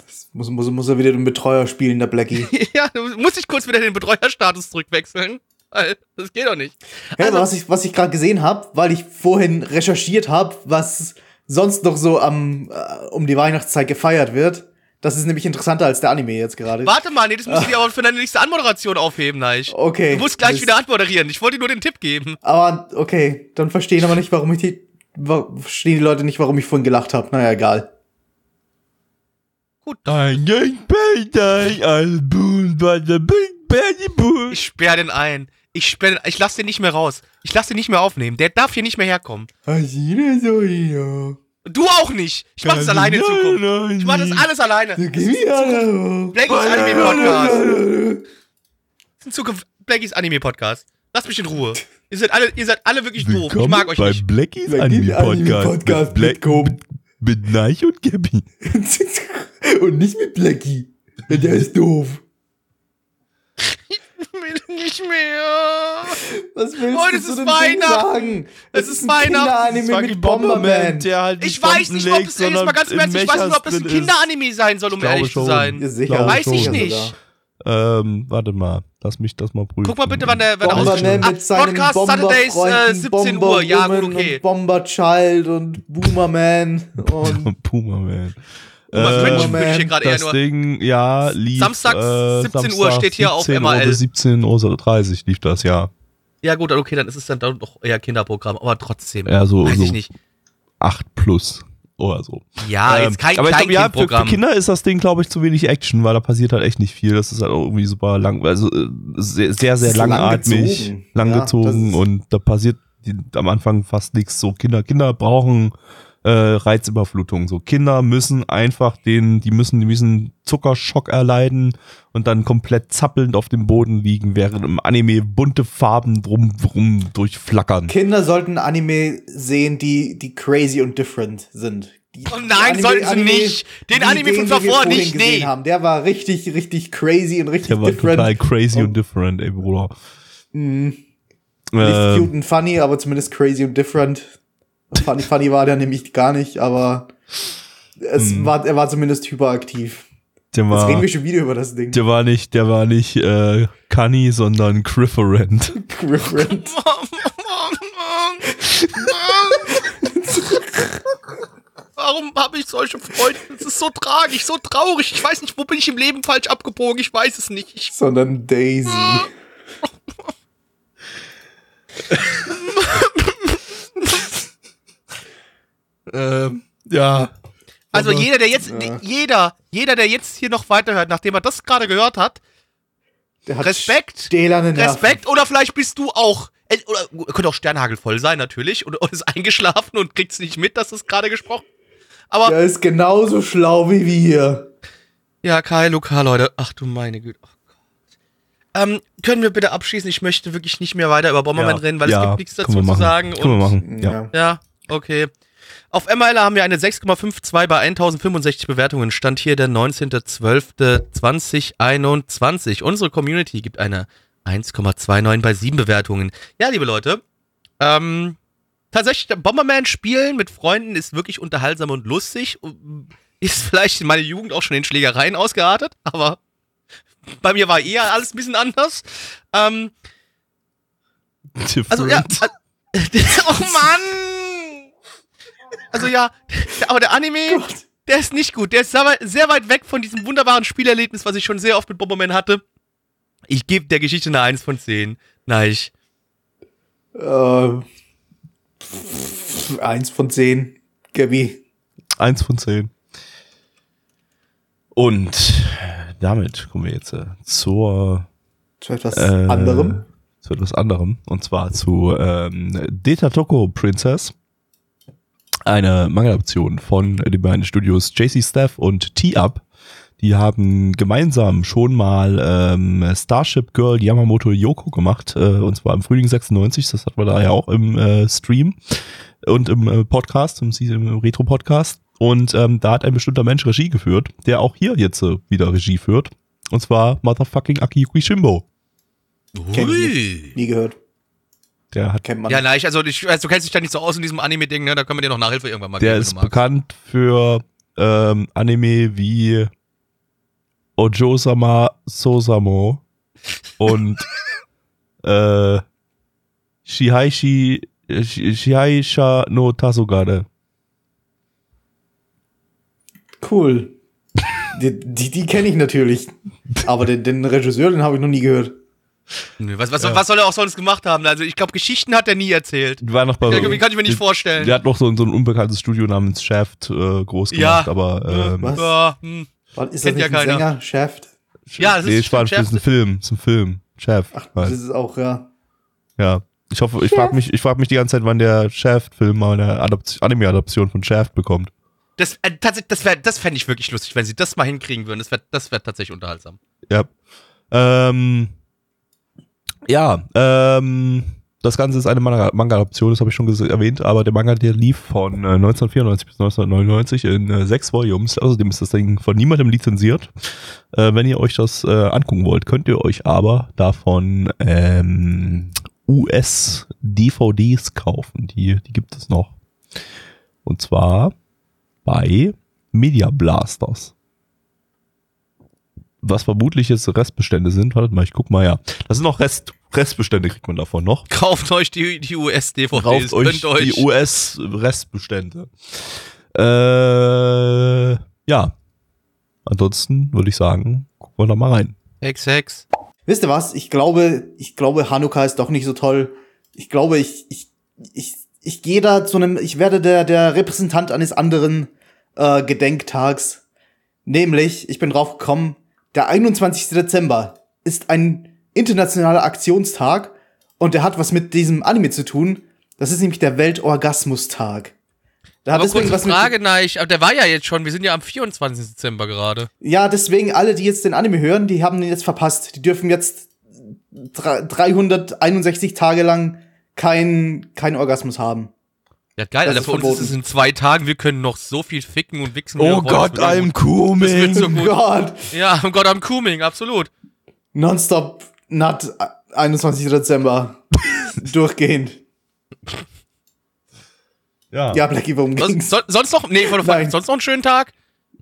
Das muss, muss, muss er wieder den Betreuer spielen, der Blackie. ja, du musst ich kurz wieder den Betreuerstatus zurückwechseln. Weil Das geht doch nicht. Ja, Also- was ich, was ich gerade gesehen habe, weil ich vorhin recherchiert habe, was sonst noch so am äh, um die Weihnachtszeit gefeiert wird. Das ist nämlich interessanter als der Anime jetzt gerade. Warte mal, nee, das musst du dir aber für deine nächste Anmoderation aufheben, Neich. Okay. Du musst gleich Mist. wieder anmoderieren. Ich wollte dir nur den Tipp geben. Aber okay, dann verstehen aber nicht, warum ich die verstehen die Leute nicht, warum ich vorhin gelacht habe. Naja, egal. Ich sperr den ein. Ich sperr den, ich lass den nicht mehr raus. Ich lass den nicht mehr aufnehmen. Der darf hier nicht mehr herkommen. Du auch nicht. Ich mach das alleine in Zukunft. Ich mach das alles alleine. Blackies Anime Podcast. In Zukunft Blackies Anime Podcast. Lasst mich in Ruhe. Ihr seid alle, ihr seid alle wirklich doof. Ich mag euch bei nicht. Blackies Blackies Anime Podcast. Podcast mit, Black, mit, mit Neich und Gabby. Und nicht mit Blackie. Der ist doof. Nicht mehr. Was willst Heute du ist zu es dem Ding Weihnachten. sagen? Es ist ein Weihnachten. Kinderanime mit Bomberman. der halt Ich weiß nicht, ob es, mal ganz im ich weiß nicht, ob das ein Kinderanime sein soll, um ehrlich zu schon. sein. Ja, sicher. Weiß ich nicht. Ähm, warte mal, lass mich das mal prüfen. Guck mal bitte, wann der, wann der Bomberman ausgestrahlt seinen Podcast Saturdays äh, Bomberfreunden, 17 Uhr. Ja, gut, okay. und Bomberchild und Boomerman und Puma Twitch würde ich hier gerade eher das nur. Ding, ja, lief. Samstags, äh, 17 Uhr steht hier auf 17 MAL. Oder 17.30 Uhr lief das, ja. Ja, gut, okay, dann ist es dann doch eher Kinderprogramm, aber trotzdem. Ja, so, Weiß so ich nicht. 8 plus. oder so. Ja, Ähm, jetzt kein aber ich glaube, ja, für, für. Kinder ist das Ding, glaube ich, zu wenig Action, weil da passiert halt echt nicht viel. Das ist halt auch irgendwie super lang, also äh, sehr, sehr, sehr langatmig, langgezogen. langgezogen Ja, und da passiert die, am Anfang fast nichts. So Kinder, Kinder brauchen äh, Reizüberflutung. So Kinder müssen einfach den, die müssen, die müssen Zuckerschock erleiden und dann komplett zappelnd auf dem Boden liegen, während im Anime bunte Farben drum, drum durchflackern. Kinder sollten Anime sehen, die, die crazy und different sind. Die, Oh nein, sollten sie nicht. Den Anime von den davor nicht, gesehen nee. Haben. Der war richtig, richtig crazy und richtig Der war different. total crazy und Und- different, ey Bruder. Mhm. Nicht Ähm, cute und funny, aber zumindest crazy und different. Funny, funny war der nämlich gar nicht, aber es Mhm. war, er war zumindest hyperaktiv. der Jetzt war, reden wir schon wieder über das Ding. der war nicht, der war nicht äh, Cunny, sondern Grifferent. Different. Warum habe ich solche Freunde? Das ist so tragisch, so traurig. Ich weiß nicht, wo bin ich im Leben falsch abgebogen. Ich weiß es nicht. Ich, Sondern Daisy. ähm, ja. also jeder, der jetzt, Ja. jeder, jeder, der jetzt hier noch weiterhört, nachdem er das gerade gehört hat, Der hat Respekt. Respekt. Oder vielleicht bist du auch, äh, oder könnte auch Sternhagel voll sein natürlich, und, und ist eingeschlafen und kriegt's nicht mit, dass es gerade gesprochen. Aber Der ist genauso schlau wie wir. Ja, Kai, Luca, Leute. Ach du meine Güte. Oh Gott. Ähm, können wir bitte abschließen? Ich möchte wirklich nicht mehr weiter über Bomberman Ja, reden, weil ja, es gibt nichts dazu zu sagen. Können wir machen. Ja. ja, okay. Auf ML haben wir eine 6,52 bei 1065 Bewertungen. Stand hier der 19.12.2021. Unsere Community gibt eine 1,29 bei 7 Bewertungen. Ja, liebe Leute, ähm, tatsächlich, Bomberman spielen mit Freunden ist wirklich unterhaltsam und lustig. Ist vielleicht in meiner Jugend auch schon in Schlägereien ausgeartet, aber bei mir war eher alles ein bisschen anders. Ähm, also ja, äh, oh Mann! Also ja, aber der Anime, der ist nicht gut. Der ist sehr weit, weg von diesem wunderbaren Spielerlebnis, was ich schon sehr oft mit Bomberman hatte. Ich gebe der Geschichte eine 1 von 10. Nein. Äh, pff, eins von zehn. Gabi. Eins von zehn. Und damit kommen wir jetzt äh, zur Zu etwas äh, anderem. Zu etwas anderem. Und zwar zu ähm, Data Toko Princess. Eine Manga-Adaption von den beiden Studios JC Staff und T-Up. Die haben gemeinsam schon mal ähm, Starship Girl Yamamoto Yoko gemacht. Äh, und zwar im Frühling 96. Das hatten wir da ja auch im äh, Stream und im äh, Podcast, im, im Retro-Podcast. Und ähm, da hat ein bestimmter Mensch Regie geführt, der auch hier jetzt äh, wieder Regie führt. Und zwar Motherfucking Akiyuki Shimbo. Kenn ich Nie gehört. Der hat Kennt man. Ja, nein, also ich, also, du kennst dich da nicht so aus in diesem Anime-Ding, ne? Da können wir dir noch Nachhilfe irgendwann mal Der geben, ist du magst. bekannt für ähm, Anime wie Ojo-sama Sosamo und äh, Shihaishi Shi- Shihaisha no Tasugare. Cool. die die, die kenne ich natürlich. Aber den, den Regisseur, den habe ich noch nie gehört. Was, was, Ja. was soll er auch sonst gemacht haben? Also ich glaube, Geschichten hat er nie erzählt. Die war noch bei Wie kann ich mir nicht vorstellen. Der hat noch so, so ein unbekanntes Studio namens Shaft äh, groß Ja. gemacht, aber ähm, Was? Ja, hm. Was, ist das Kennt nicht ja ein keiner. Sänger? Shaft? Ja, das nee, ist Spaß, das Shaft. ist ein Film, das ist ein Film. Shaft. Ach, halt. das ist auch, ja. Ja. Ich hoffe, ich frage mich, ich frage mich die ganze Zeit, wann der Shaft-Film mal eine Adaption- Anime-Adaption von Shaft bekommt. Das, äh, tatsächlich, das, wär- das fände ich wirklich lustig, wenn sie das mal hinkriegen würden. Das wäre das wär tatsächlich unterhaltsam. Ja. Ähm, ja, ähm, das Ganze ist eine Manga- Manga-Adaption, das habe ich schon erwähnt, aber der Manga, der lief von äh, 1994 bis 1999 in äh, sechs Volumes. Außerdem ist das Ding von niemandem lizenziert. Äh, wenn ihr euch das äh, angucken wollt, könnt ihr euch aber davon ähm, US-DVDs kaufen. Die, die gibt es noch. Und zwar bei Media Blasters was vermutlich jetzt Restbestände sind. Wartet mal, ich guck mal, ja. Das sind noch Rest, Restbestände, kriegt man davon noch. Kauft euch die, die US-DVDs. Kauft euch Könnt die US-Restbestände. Äh, ja. Ansonsten würde ich sagen, gucken wir da mal rein. Hex, Hex. Wisst ihr was? Ich glaube, ich glaube, Hanukkah ist doch nicht so toll. Ich glaube, ich, ich, ich, ich gehe da zu einem, ich werde der, der Repräsentant eines anderen äh, Gedenktags. Nämlich, ich bin drauf gekommen, der 21. Dezember ist ein internationaler Aktionstag und der hat was mit diesem Anime zu tun. Das ist nämlich der Weltorgasmustag. Da Aber deswegen kurze was Frage, nein, ich, aber der war ja jetzt schon, wir sind ja am 24. Dezember gerade. ja, deswegen alle, die jetzt den Anime hören, die haben den jetzt verpasst. Die dürfen jetzt dre- 361 Tage lang kein, kein Orgasmus haben. Ja, geil, Das Alter, ist für uns ist es in zwei Tagen, wir können noch so viel ficken und wichsen. Oh. Gott, I'm gut. Das wird coming. so Oh gut. Gott. Ja, oh Gott, I'm coming, absolut. Nonstop, nut, 21. Dezember. Durchgehend. Ja. Ja, Blackie, worum Was, ging's? so, sonst noch, nee, von, Nein. sonst noch einen schönen Tag?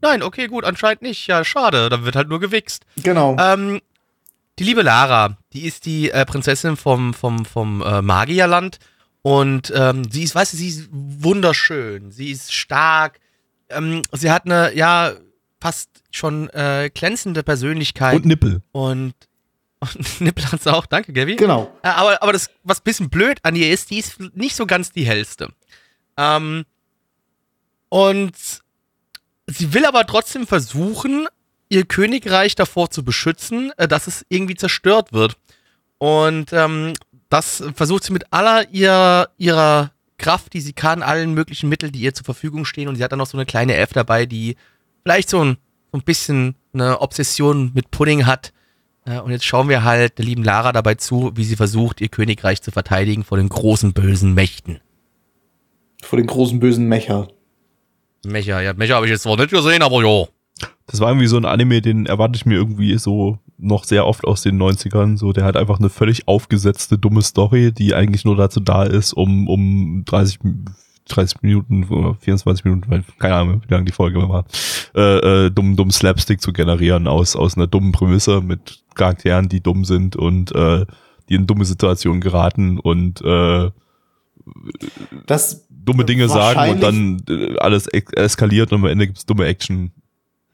Nein, okay, gut, anscheinend nicht. Ja, schade, da wird halt nur gewichst. Genau. Ähm, die liebe Lara, die ist die äh, Prinzessin vom, vom, vom äh, Magierland. Und ähm, sie ist, weißt du, sie ist wunderschön. Sie ist stark. Ähm, sie hat eine, ja, fast schon äh, glänzende Persönlichkeit. Und Nippel. Und, und Nippel hat sie auch. Danke, Gavi. genau. Äh, aber, aber das, was ein bisschen blöd an ihr ist, die ist nicht so ganz die hellste. Ähm, und sie will aber trotzdem versuchen, ihr Königreich davor zu beschützen, äh, dass es irgendwie zerstört wird. Und ähm, das versucht sie mit aller ihr, ihrer Kraft, die sie kann, allen möglichen Mitteln, die ihr zur Verfügung stehen. Und sie hat dann noch so eine kleine Elf dabei, die vielleicht so ein, so ein bisschen eine Obsession mit Pudding hat. Äh, Und jetzt schauen wir halt der lieben Lara dabei zu, wie sie versucht, ihr Königreich zu verteidigen vor den großen bösen Mächten. Vor den großen bösen Mecher. Mecha, ja, Mecha habe ich jetzt zwar nicht gesehen, aber jo. Das war irgendwie so ein Anime, den erwarte ich mir irgendwie so noch sehr oft aus den 90ern. So, der hat einfach eine völlig aufgesetzte, dumme Story, die eigentlich nur dazu da ist, um, um 30, 30 Minuten oder 24 Minuten, weil- keine Ahnung, wie lange die Folge war, äh, äh, dumm, dumm Slapstick zu generieren aus, aus einer dummen Prämisse mit Charakteren, die dumm sind und äh, die in dumme Situationen geraten und äh, Das dumme Dinge sagen und dann alles eskaliert und am Ende gibt's dumme Action,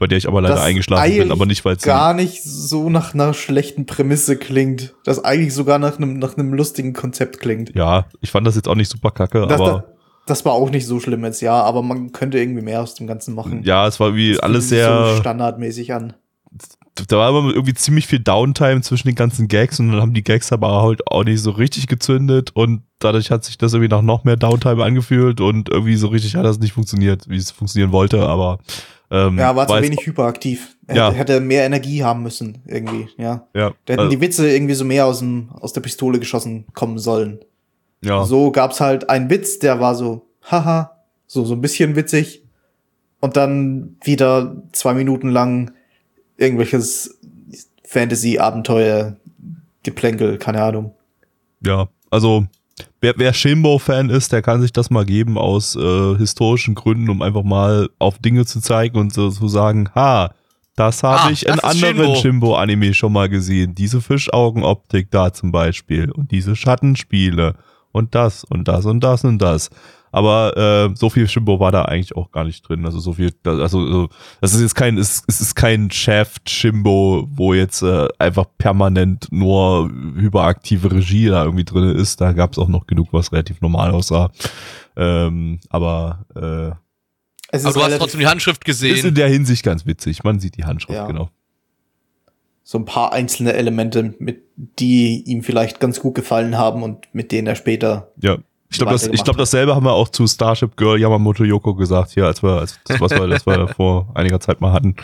bei der ich aber leider Das eingeschlafen bin, aber nicht, weil sie gar nicht so nach einer schlechten Prämisse klingt. Das eigentlich sogar nach einem, nach einem lustigen Konzept klingt. Ja, ich fand das jetzt auch nicht super kacke, Das, aber das, das war auch nicht so schlimm jetzt, ja, aber man könnte irgendwie mehr aus dem Ganzen machen. ja, es war wie alles sich so sehr, standardmäßig an. da war aber irgendwie ziemlich viel Downtime zwischen den ganzen Gags und dann haben die Gags aber halt auch nicht so richtig gezündet und dadurch hat sich das irgendwie nach noch mehr Downtime angefühlt und irgendwie so richtig hat das nicht funktioniert, wie es funktionieren wollte, aber ähm, Ja, war zu wenig hyperaktiv. Er Ja. hätte, hätte mehr Energie haben müssen, irgendwie, ja. Ja, Da hätten also, die Witze irgendwie so mehr aus, dem, aus der Pistole geschossen kommen sollen. ja. So gab's halt einen Witz, der war so, haha, so, so ein bisschen witzig. Und dann wieder zwei Minuten lang irgendwelches Fantasy-Abenteuer, Geplänkel, keine Ahnung. Ja, also wer, wer Shimbo-Fan ist, der kann sich das mal geben aus äh, historischen Gründen, um einfach mal auf Dinge zu zeigen und so zu sagen, ha, das habe Ah, ich in anderen. Shimbo-Anime schon mal gesehen. Diese Fischaugenoptik da zum Beispiel und diese Schattenspiele und das und das und das und das. Aber äh, so viel Shimbo war da eigentlich auch gar nicht drin. Also so viel, also so, das ist jetzt kein, es, es ist kein Shaft Shimbo, wo jetzt äh, einfach permanent nur hyperaktive Regie da irgendwie drin ist. Da gab es auch noch genug, was relativ normal aussah. Ähm, aber äh, Es Aber ist du hast trotzdem die Handschrift ist in gesehen. der Hinsicht ganz witzig. Man sieht die Handschrift, Ja. genau. so ein paar einzelne Elemente, mit die ihm vielleicht ganz gut gefallen haben und mit denen er später. Ja. Ich glaube, das, ich hat. dasselbe haben wir auch zu Starship Girl Yamamoto Yoko gesagt hier, als wir, als das, was wir, das wir vor einiger Zeit mal hatten,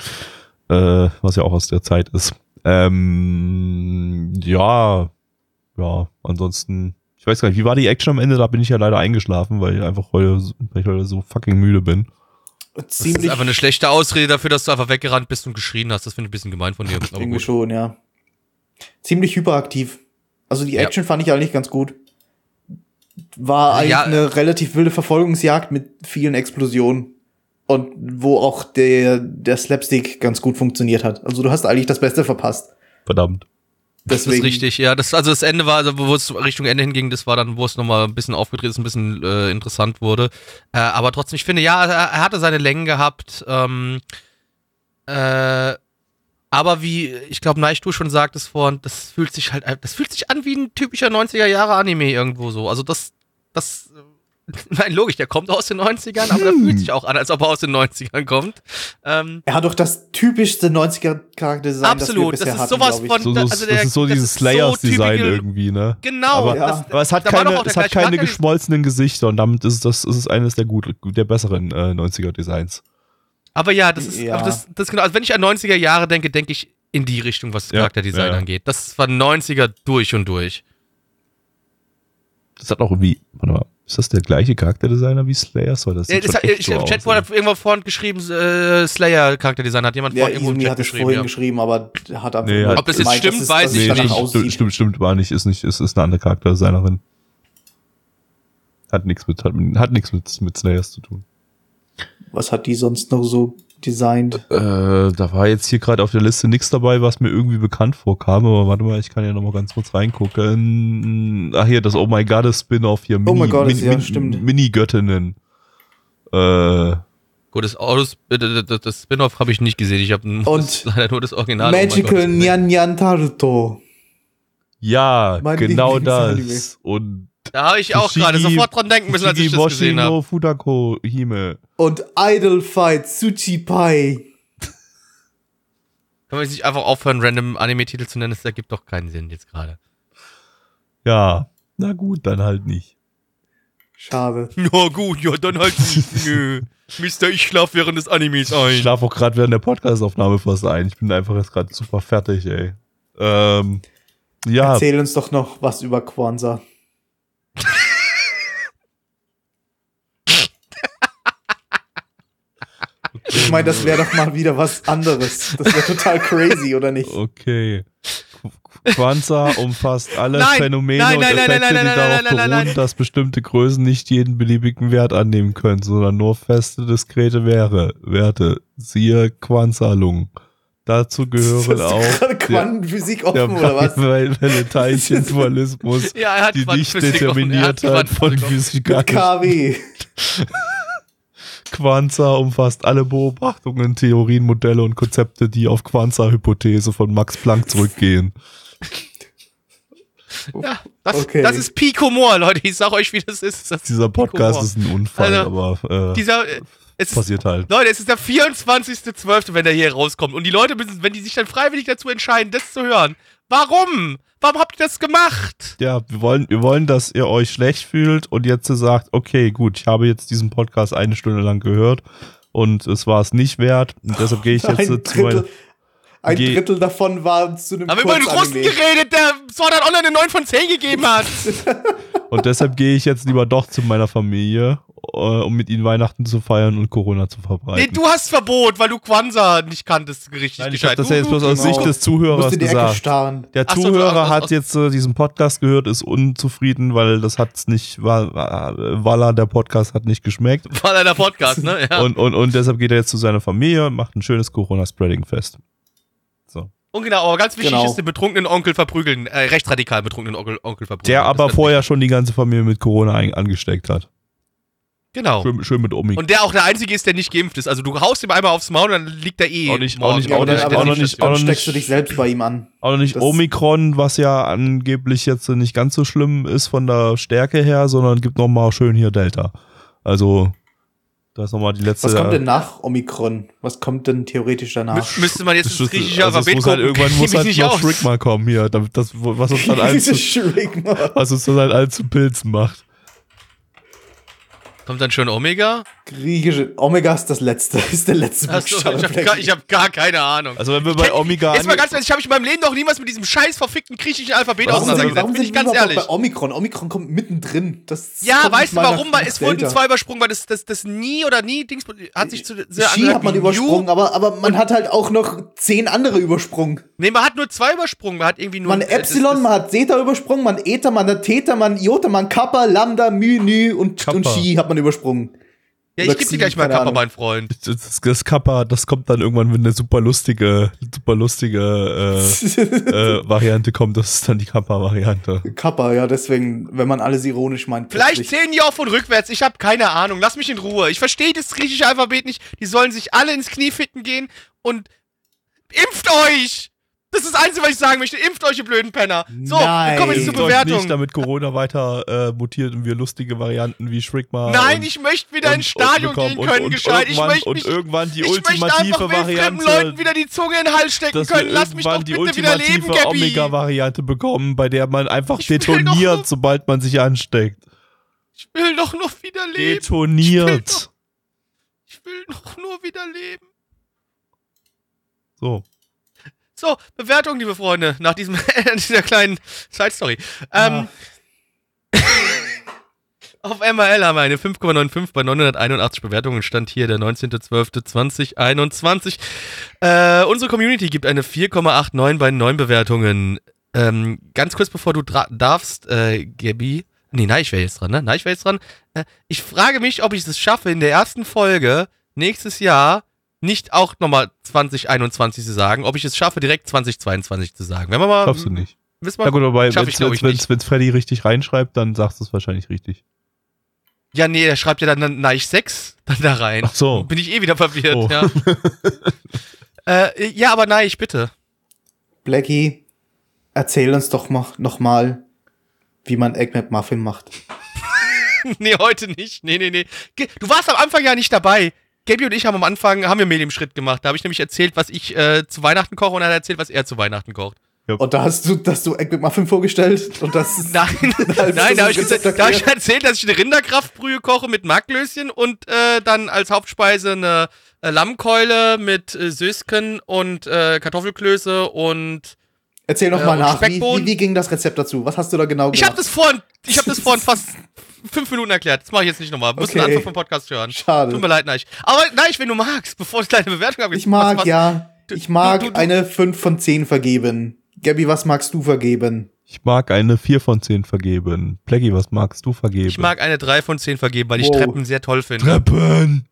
äh, was ja auch aus der Zeit ist. Ähm, ja, ja, ansonsten, ich weiß gar nicht, wie war die Action am Ende? Da bin ich ja leider eingeschlafen, weil ich einfach heute, so- weil ich heute so fucking müde bin. Das ist Ziemlich einfach eine schlechte Ausrede dafür, dass du einfach weggerannt bist und geschrien hast. Das finde ich ein bisschen gemein von dir. Irgendwie schon, ja. Ziemlich hyperaktiv. Also die Ja. Action fand ich eigentlich ganz gut. War eigentlich Ja. eine relativ wilde Verfolgungsjagd mit vielen Explosionen. Und wo auch der, der Slapstick ganz gut funktioniert hat. Also du hast eigentlich das Beste verpasst. Verdammt. Das ist Deswegen, richtig, ja. Das, also das Ende war, also wo es Richtung Ende hinging, das war dann, wo es nochmal ein bisschen aufgedreht ist, ein bisschen äh, interessant wurde. Äh, aber trotzdem, ich finde, ja, er, er hatte seine Längen gehabt. Ähm, äh, aber wie, ich glaube, Neich, du schon sagtest vorhin, das fühlt sich halt, das fühlt sich an wie ein typischer 90er Jahre Anime irgendwo so. Also das, das Nein, logisch, der kommt aus den 90ern, aber der Hm. fühlt sich auch an, als ob er aus den 90ern kommt. Ähm, Er hat doch das typischste 90er-Charakterdesign, Absolut, das wir das ist sowas hatten, von-. So, so, Also der- das ist so dieses so Slayers-Design typical- irgendwie, ne? genau. Aber, Ja. das, aber es hat da keine, es hat keine geschmolzenen Gesichter und damit ist das, ist es eines der gut, der besseren äh, 90er-Designs. Aber ja, das ist, Ja. das, das genau. Also wenn ich an 90er Jahre denke, denke ich in die Richtung, was das Ja, Charakterdesign ja, angeht. Das war 90er durch und durch. Das hat auch irgendwie, warte mal, ist das der gleiche Charakterdesigner wie Slayers? Weil das Ja, das hat, echt ich, so Chat hat irgendwo vorhin geschrieben, äh, Slayer Charakterdesign hat jemand Ja, vorhin irgendwo im Chat hat es geschrieben. vorhin Ja. geschrieben, aber er hat einfach Nee, Ob das jetzt gemeint, stimmt, dass es- weiß ich Nee, nicht. stimmt, aussieht. stimmt, stimmt, stimmt, war nicht, ist nicht, ist, ist eine andere Charakterdesignerin. Hat nichts mit, hat, hat nichts mit, mit Slayers zu tun. Was hat die sonst noch so designt? Äh, da war jetzt hier gerade auf der Liste nichts dabei, was mir irgendwie bekannt vorkam, aber warte mal, ich kann ja noch mal ganz kurz reingucken. Ach hier, das Oh My God Spin-off hier, Oh my God, ja, stimmt. Mini-Göttinnen. Äh, Gut, das, Autos, äh, das, das, das Spin-off habe ich nicht gesehen. Ich habe Und leider nur das Original. Oh Magical das- Nyan Nyan Taruto. ja, Mein genau das. Und Da habe ich auch gerade sofort dran denken müssen, als ich das gesehen habe. Futako Hime. Und Idol Fight Tsuchi Pai. Kann man jetzt nicht einfach aufhören, random Anime-Titel zu nennen? Das ergibt doch keinen Sinn jetzt gerade. Ja, na gut, dann halt nicht. Schade. Ja gut, ja dann halt nicht. Nö. Mister, ich schlaf während des Animes Ich ein. schlafe auch gerade während der Podcastaufnahme fast ein. Ich bin einfach jetzt gerade super fertig, ey. Ähm, ja, Erzähl uns doch noch was über Kwanzaa. Ich meine, das wäre doch mal wieder was anderes. Das wäre total crazy, oder nicht? okay. Quanza umfasst alle Nein, Phänomene nein, und nein, nein, Effekte, nein, nein, die darauf nein, nein, nein, beruhen, nein. dass bestimmte Größen nicht jeden beliebigen Wert annehmen können, sondern nur feste, diskrete Werte. Werte. Siehe Quanzalung. Dazu gehören auch Quantenphysik der offen, oder was? Welle Teilchendualismus, Ja, hat die offen, er hat von physikalischen KW. Quanza umfasst alle Beobachtungen, Theorien, Modelle und Konzepte, die auf Quanza-Hypothese von Max Planck zurückgehen. Ja, das, Okay. das ist Picomore, Leute. Ich sag euch, wie das ist. Das Dieser Podcast ist ein Unfall, Also, aber äh, Dieser, äh, es ist, passiert halt. Leute, es ist der 24.12., wenn der hier rauskommt. Und die Leute müssen, wenn die sich dann freiwillig dazu entscheiden, das zu hören. Warum? Warum habt ihr das gemacht? Ja, wir wollen, wir wollen, dass ihr euch schlecht fühlt und jetzt sagt, okay, gut, ich habe jetzt diesen Podcast eine Stunde lang gehört und es war es nicht wert. Und deshalb gehe ich jetzt Ein zu. Drittel, ein Drittel davon war zu einem Haben wir über den Russen geredet, der Sword Art Online eine 9 von 10 gegeben hat. Und deshalb gehe ich jetzt lieber doch zu meiner Familie, äh, um mit ihnen Weihnachten zu feiern und Corona zu Nee, verbreiten. du hast Verbot, weil du Kwanzaa nicht kanntest, richtig Nein, ich habe gescheit. das ja jetzt bloß aus Genau. Sicht des Musst Zuhörers in die Ecke gesagt. starren. Der so, Zuhörer aus- hat jetzt äh, diesen Podcast gehört, ist unzufrieden, weil das hat's nicht, war, war, Walla, der Podcast hat nicht geschmeckt. War leider Podcast, ne? Ja. Und, Und, und, und deshalb geht er jetzt zu seiner Familie, macht ein schönes Corona-Spreading-Fest. So. genau, aber ganz wichtig Genau. ist, den betrunkenen Onkel verprügeln, äh, rechtsradikal betrunkenen Onkel, Onkel verprügeln. Der aber vorher schon die ganze Familie mit Corona angesteckt hat. Genau. Schön, schön mit Omi. Und der auch der Einzige ist, der nicht geimpft ist. Also du haust ihm einmal aufs Maul und dann liegt er eh. Auch nicht- auch nicht- auch nicht- nicht- steckst du dich selbst bei ihm an. Auch noch nicht Das- Omikron, was ja angeblich jetzt nicht ganz so schlimm ist von der Stärke her, sondern gibt noch mal schön hier Delta. Also, da ist noch mal die letzte. Was kommt denn nach Omikron? Was kommt denn theoretisch danach? Mü müsste man jetzt Das ins ist- griechische also Alphabet muss halt, gucken, irgendwann kenn muss halt noch aus. Schrick mal kommen hier, damit das, was uns dann allen zu, was uns dann halt allen zu Pilzen macht. Kommt dann schon Omega? Griechische. Omega ist das letzte. Ist der letzte Achso, ich habe gar, hab gar keine Ahnung. Also wenn wir bei Omega Jetzt mal ganz ehrlich, ich habe mich in meinem Leben noch niemals mit diesem scheiß verfickten griechischen Alphabet warum auseinandergesetzt, warum bin ich ganz ehrlich. bei Omikron? Omikron kommt mittendrin. Das Ja, kommt weißt du warum? Weil es wurden Delta. zwei übersprungen, weil das, das, das nie oder nie Dings hat sich zu sehr Ski hat man übersprungen, aber, aber man hat halt auch noch zehn andere übersprungen. Nee, man hat nur zwei übersprungen, man hat irgendwie nur Man äh, Epsilon, das- man hat Zeta übersprungen, man Eta, man hat Theta, man Iota, man Kappa, Lambda, Mu, Nu und, und Chi hat man übersprungen. Ja, ich oder geb dir gleich mal Kappa, mein Freund. das, das Kappa, das kommt dann irgendwann, wenn eine super lustige, super lustige äh, äh, Variante kommt, das ist dann die Kappa-Variante. Kappa, ja, deswegen, wenn man alles ironisch meint. Vielleicht zählen die auch von rückwärts. Ich habe keine Ahnung. Lass mich in Ruhe. Ich verstehe das griechische Alphabet nicht. Die sollen sich alle ins Knie ficken gehen und impft euch! Das ist das Einzige, was ich sagen möchte. Impft euch, ihr blöden Penner. So, Nein. wir kommen jetzt zur Bewertung. nicht, damit Corona weiter äh, mutiert und wir lustige Varianten wie Shrigma Nein, und, ich möchte wieder und- ins Stadion und gehen und, können, und gescheit. Ich irgendwann- möchte und mich, irgendwann die ich ultimative Variante, Leuten wieder die Zunge in den Hals stecken dass können. Lass mich doch bitte die wieder leben, ultimative Gabby. Omega-Variante bekommen, bei der man einfach Ich will doch detoniert, nur- sobald man sich ansteckt. Ich will doch noch wieder leben. Detoniert. Ich will doch nur wieder leben. So. So, Bewertung, liebe Freunde, nach diesem, dieser kleinen Side-Story. Ähm, auf MRL haben wir eine 5,95 bei 981 Bewertungen. Stand hier der 19.12.2021. Äh, unsere Community gibt eine 4,89 bei 9 Bewertungen. Ähm, ganz kurz bevor du darfst, äh, Gabi. Nee, nein, ich wäre jetzt dran, ne? Nein, ich wäre jetzt dran. Äh, ich frage mich, ob ich es schaffe, in der ersten Folge nächstes Jahr nicht auch nochmal 2021 zu sagen, ob ich es schaffe, direkt 2022 zu sagen. Wenn wir mal. Schaffst du nicht. Wissen wir, Na gut, aber wenn es Freddy richtig reinschreibt, dann sagst du es wahrscheinlich richtig. Ja, nee, er schreibt ja dann, dann Neich 6 dann da rein. Ach so. Bin ich eh wieder verwirrt, Oh. ja. äh, ja, aber Neich, bitte. Blackie, erzähl uns doch mal, noch mal, wie man Egg McMuffin macht. nee, heute nicht. Nee, nee, nee. Du warst am Anfang ja nicht dabei. Gabi und ich haben am Anfang, haben wir Mehl im Schritt gemacht. Da habe ich nämlich erzählt, was ich äh, zu Weihnachten koche und er hat erzählt, was er zu Weihnachten kocht. Und da hast du, dass du Egg McMuffin vorgestellt und das Nein, nein, da habe das ich, gesagt- da hab ich erzählt, dass ich eine Rinderkraftbrühe koche mit Marklöschen und äh, dann als Hauptspeise eine äh, Lammkeule mit äh, Sösken und äh, Kartoffelklöße und Erzähl noch Ja, mal nach, wie, wie, wie ging das Rezept dazu? Was hast du da genau ich habe gemacht? das vorhin, ich habe das vorhin fast fünf Minuten erklärt. Das mache ich jetzt nicht nochmal. Muss Okay. den Anfang vom Podcast hören. Schade. Tut mir leid, Neich. Aber Neich, wenn du magst, bevor ich deine Bewertung habe. Ich mag, ja. du- Ich mag du- du- eine 5 von 10 vergeben. Gabby, was magst du vergeben? Ich mag eine 4 von 10 vergeben. Plaggy, was magst du vergeben? Ich mag eine 3 von 10 vergeben, weil ich Wow. Treppen sehr toll finde. Treppen.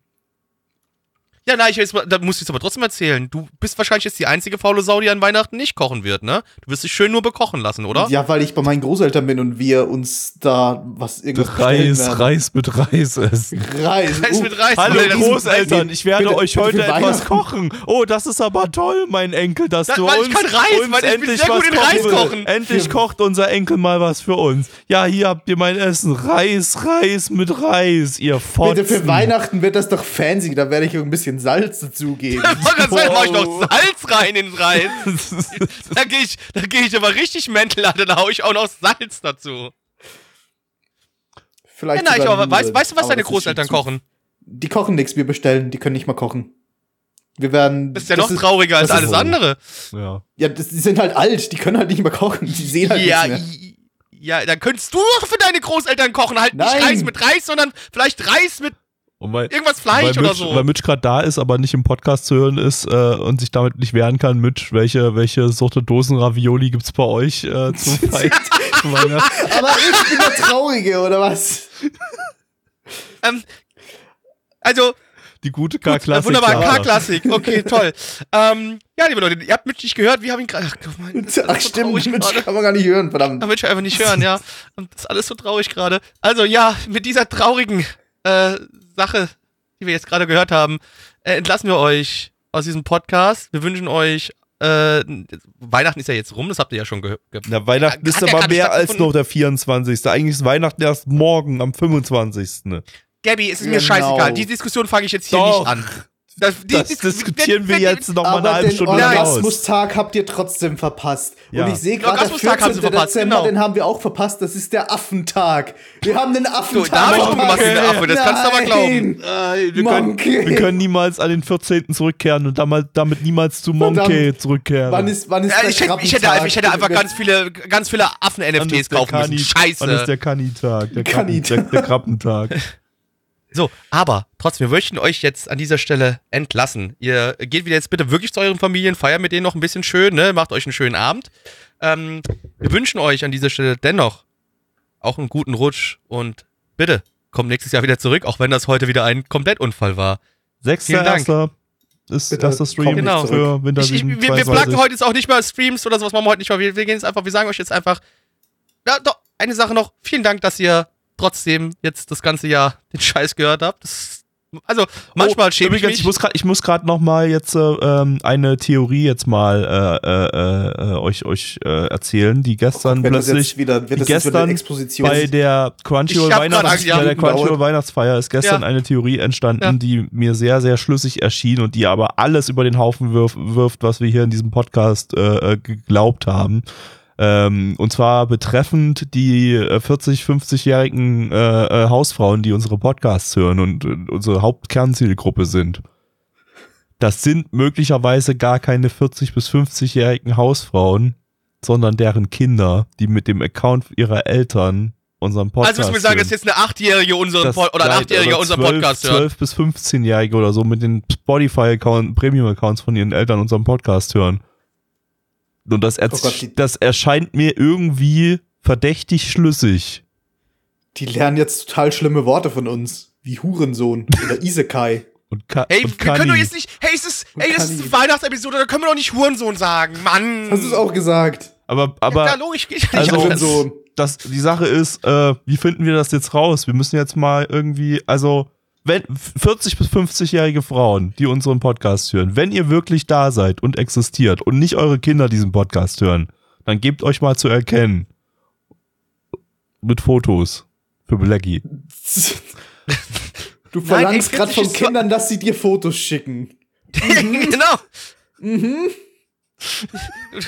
Ja, nein, ich jetzt mal, da muss ich jetzt aber trotzdem erzählen. Du bist wahrscheinlich jetzt die einzige faule Sau, die an Weihnachten nicht kochen wird, ne? Du wirst dich schön nur bekochen lassen, oder? Ja, weil ich bei meinen Großeltern bin und wir uns da was irgendwas Reis. Reis mit Reis essen. Reis. Reis uh, mit Reis. Hallo Alter, Großeltern, ich werde Bitte- euch heute etwas kochen. Oh, das ist aber toll, mein Enkel, dass Das- du weil uns, ich kann Reis, uns weil ich endlich sehr was gut in Reis kochen. Endlich kocht unser Enkel mal was für uns. Ja, hier habt ihr mein Essen. Reis, Reis mit Reis, ihr Fotzen. Bitte für Weihnachten wird das doch fancy, da werde ich ein bisschen Salz dazugeben. Ich wollte gerade sagen, mach ich noch Salz rein ins Reis. da gehe ich, da gehe ich aber richtig mental, Alter, da hau ich auch noch Salz dazu. Vielleicht Ja, nein, aber weißt, weißt du, was deine das ist Großeltern kochen? Die kochen nichts, wir bestellen, die können nicht mal kochen. Wir werden. Das ist ja noch trauriger als das alles ist- andere. Ja. Ja, das, die sind halt alt, die können halt nicht mehr kochen, die sehen halt Ja, nichts mehr. ja, dann könntest du doch für deine Großeltern kochen. Halt nicht Nein. Reis mit Reis, sondern vielleicht Reis mit weil, irgendwas weil Fleisch oder Mitch, so. weil Mitch gerade da ist, aber nicht im Podcast zu hören ist äh, und sich damit nicht wehren kann, Mitch, welche, welche Sorte Dosen-Ravioli gibt's bei euch äh, zu, zu Weihnachten? Aber ich bin der Traurige, oder was? ähm, also, Die gute Gut, K-Klassik. äh, wunderbar. K-Klassik. Okay, toll. ähm, ja, liebe Leute, ihr habt mich nicht gehört. Wir haben ihn gerade. Ach, ist Ach so stimmt, Mensch, gerade. kann man gar nicht hören, verdammt. Da will ich einfach nicht hören, ja. Und das ist alles so traurig gerade. Also ja, mit dieser traurigen äh, Sache, die wir jetzt gerade gehört haben, äh, entlassen wir euch aus diesem Podcast. Wir wünschen euch. Äh, Weihnachten ist ja jetzt rum, das habt ihr ja schon gehört. Ge Na, Weihnachten ist aber mehr als noch der 24. Eigentlich ist Weihnachten erst morgen, am 25. Gabby, es ist mir Genau. scheißegal. Die Diskussion fange ich jetzt hier Doch. nicht an. Das, die- Das die- diskutieren wir jetzt noch mal eine halbe den Stunde aus. Orgasmus-Tag habt ihr trotzdem verpasst. Ja. Und ich sehe gerade, der Orgasmustag 14. haben sie verpasst, Dezember, genau. den haben wir auch verpasst. Das ist der Affentag. Wir haben den So, Affentag. da habe ich rumgemacht, Okay. diese Affe. Das kannst du aber glauben. Nein. wir, können, Monkey. wir können niemals an den 14. zurückkehren und damit, damit niemals zu. Monkey zurückkehren. Wann ist, wann ist Ja, der ich, hätte, ich, hätte, ich hätte einfach ganz viele, ganz viele Wann ist Affen-NFTs der kaufen müssen. Kani- Scheiße. Wann ist der Kanitag? Der, Kanitag. der, der Krabbentag. So, aber trotzdem, wir möchten euch jetzt an dieser Stelle entlassen. Ihr geht wieder jetzt bitte wirklich zu euren Familien, feiert mit denen noch ein bisschen schön, ne? Macht euch einen schönen Abend. Ähm, wir wünschen euch an dieser Stelle dennoch auch einen guten Rutsch und bitte kommt nächstes Jahr wieder zurück, auch wenn das heute wieder ein Komplettunfall war. Dank. 6.1. ist Bitte das das Stream Genau. für Winter Ich, ich, wir, wir 22. plagen heute jetzt auch nicht mehr Streams oder sowas, machen wir heute nicht mehr. Wir, wir gehen jetzt einfach, wir sagen euch jetzt einfach, ja, doch, eine Sache noch. Vielen Dank, dass ihr trotzdem jetzt das ganze Jahr den Scheiß gehört habt. Das Also manchmal oh, schäme übrigens, ich ich mich. muss grad, ich muss gerade noch mal jetzt äh, ähm, eine Theorie jetzt mal äh, äh, äh, euch euch äh, erzählen, die gestern Wenn das plötzlich wieder, wird die das jetzt wieder gestern bei der Crunchyroll, Ich Weihnachts bei der Crunchyroll. Weihnachtsfeier ist gestern Ja. eine Theorie entstanden, Ja. die mir sehr sehr schlüssig erschien und die aber alles über den Haufen wirf, wirft, was wir hier in diesem Podcast äh, äh, geglaubt haben. Ähm, und zwar betreffend die äh, 40, 50-jährigen äh, äh, Hausfrauen, die unsere Podcasts hören und äh, unsere Hauptkernzielgruppe sind. Das sind möglicherweise gar keine 40 bis 50-jährigen Hausfrauen, sondern deren Kinder, die mit dem Account ihrer Eltern unseren Podcast Also willst du mir sagen, hören. dass jetzt eine Achtjährige unseren Das oder ein bleibt Achtjähriger aber unseren 12 Podcast hört? 12 bis 15-Jährige oder so mit den Spotify-Account, Premium-Accounts von ihren Eltern unseren Podcast hören. Und das, Oh Gott, die- das erscheint mir irgendwie verdächtig schlüssig. die lernen jetzt total schlimme Worte von uns. Wie Hurensohn oder Isekai. Und Ka Ey, und wir können doch jetzt nicht. Hey, es ist, ey, das ist Weihnachtsepisode, da können wir doch nicht Hurensohn sagen. Mann. Hast du es auch gesagt? Aber, Ja, aber logisch, ich, ich Also- das- Hurensohn. das, die Sache ist, äh, wie finden wir das jetzt raus? Wir müssen jetzt mal irgendwie, also, wenn 40 bis 50-jährige Frauen, die unseren Podcast hören, wenn ihr wirklich da seid und existiert und nicht eure Kinder diesen Podcast hören, dann gebt euch mal zu erkennen. Mit Fotos. Für Blackie. Du verlangst gerade von 40 ist so- Kindern, dass sie dir Fotos schicken. genau. Mhm.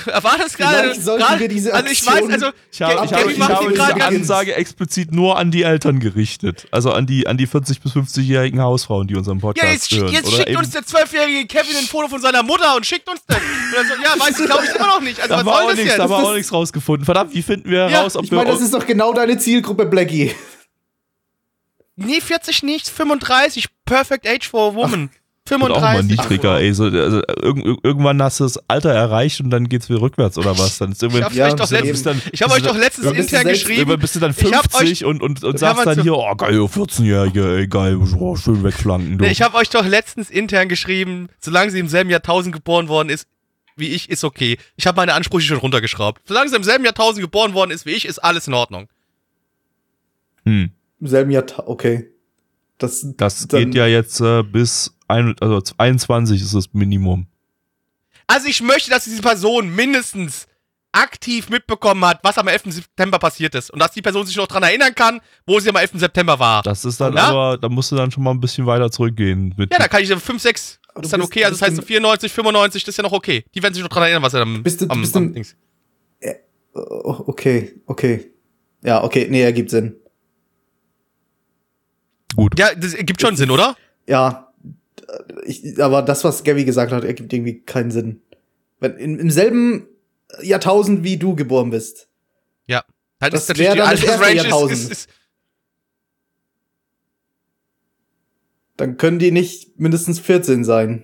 Du erwartest gerade. Gerade- wir diese Also ich Aktion- weiß, also Ich habe, ich habe, ich habe diese Ansage explizit nur an die Eltern gerichtet. Also an die, an die 40 bis 50-jährigen Hausfrauen, die unseren Podcast Ja, jetzt, hören. jetzt Oder schickt uns der zwölfjährige Kevin ein Foto von seiner Mutter und schickt uns das. So, ja, weiß ich, glaube ich immer noch nicht. Also da was war soll auch das nichts, jetzt? da war Das auch nichts rausgefunden. Verdammt, wie finden wir Ja, raus, ob Ich wir meine, das ist doch genau deine Zielgruppe, Blackie. Nee, 40 nicht, 35. Perfect Age for a Woman. Wird auch mal 35. niedriger, ey. So, also, irg irg- irgendwann hast du das Alter erreicht und dann geht's wieder rückwärts oder was? Dann ist Ich habe Ja, euch doch letztens, dann- ich hab euch doch letztens intern geschrieben. bist du dann Ich hab 50 und, und, und Hör sagst dann hier, oh geil, 14-Jährige, ey, geil, oh, schön wegflanken, du. Nee, ich habe euch doch letztens intern geschrieben, solange sie im selben Jahrtausend geboren worden ist, wie ich, ist okay. Ich habe meine Ansprüche schon runtergeschraubt. Solange sie im selben Jahrtausend geboren worden ist wie ich, ist alles in Ordnung. hm. Im selben Jahr, okay. Das, Das dann- geht ja jetzt äh, bis ein, also 21 ist das Minimum. Also ich möchte, dass diese Person mindestens aktiv mitbekommen hat, was am 11. September passiert ist. Und dass die Person sich noch dran erinnern kann, wo sie am 11. September war. Das ist dann Ja? aber, da musst du dann schon mal ein bisschen weiter zurückgehen. Mit ja, da kann ich 5, 6. Aber Ist dann bist- okay. Also das heißt so im- 94, 95, das ist ja noch okay. Die werden sich noch dran erinnern, was er am, Bist du- am, bist am im- Dings. Oh, okay, okay. Ja, okay, nee, ergibt Sinn. Gut. Ja, das gibt schon Sinn, oder? Ja, ich, aber das, was Gabby gesagt hat, ergibt irgendwie keinen Sinn. Wenn in, im selben Jahrtausend wie du geboren bist. Ja. Halt Das ist natürlich die dann das erste Altersrange ist, Jahrtausend. ist, ist, Dann können die nicht mindestens 14 sein.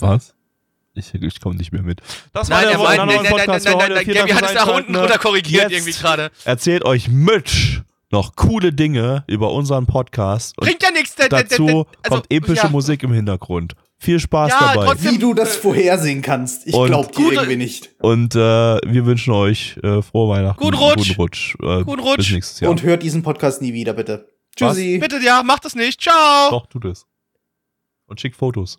Was? Ich, ich komme nicht mehr mit. Das Nein, er der meint, Woche- nein, nein, nein, Podcast nein, für nein, heute. nein, Vielen Gabby Dank hat es fürs nach unten Einschalten. runter korrigiert Jetzt irgendwie gerade. Erzählt euch Mitch noch coole Dinge über unseren Podcast. Und Bringt ja nichts. dazu also, kommt epische ja. Musik im Hintergrund. Viel Spaß Ja, dabei. trotzdem- Wie du das vorhersehen kannst. Ich Und glaub dir irgendwie nicht. Und äh, wir wünschen euch äh, frohe Weihnachten. Guten Rutsch. Guten Rutsch. Äh, Guten Rutsch. Bis nächstes Jahr. Und hört diesen Podcast nie wieder, bitte. Tschüssi. Bitte, ja, macht das nicht. Ciao. Doch, tut es. Und schickt Fotos.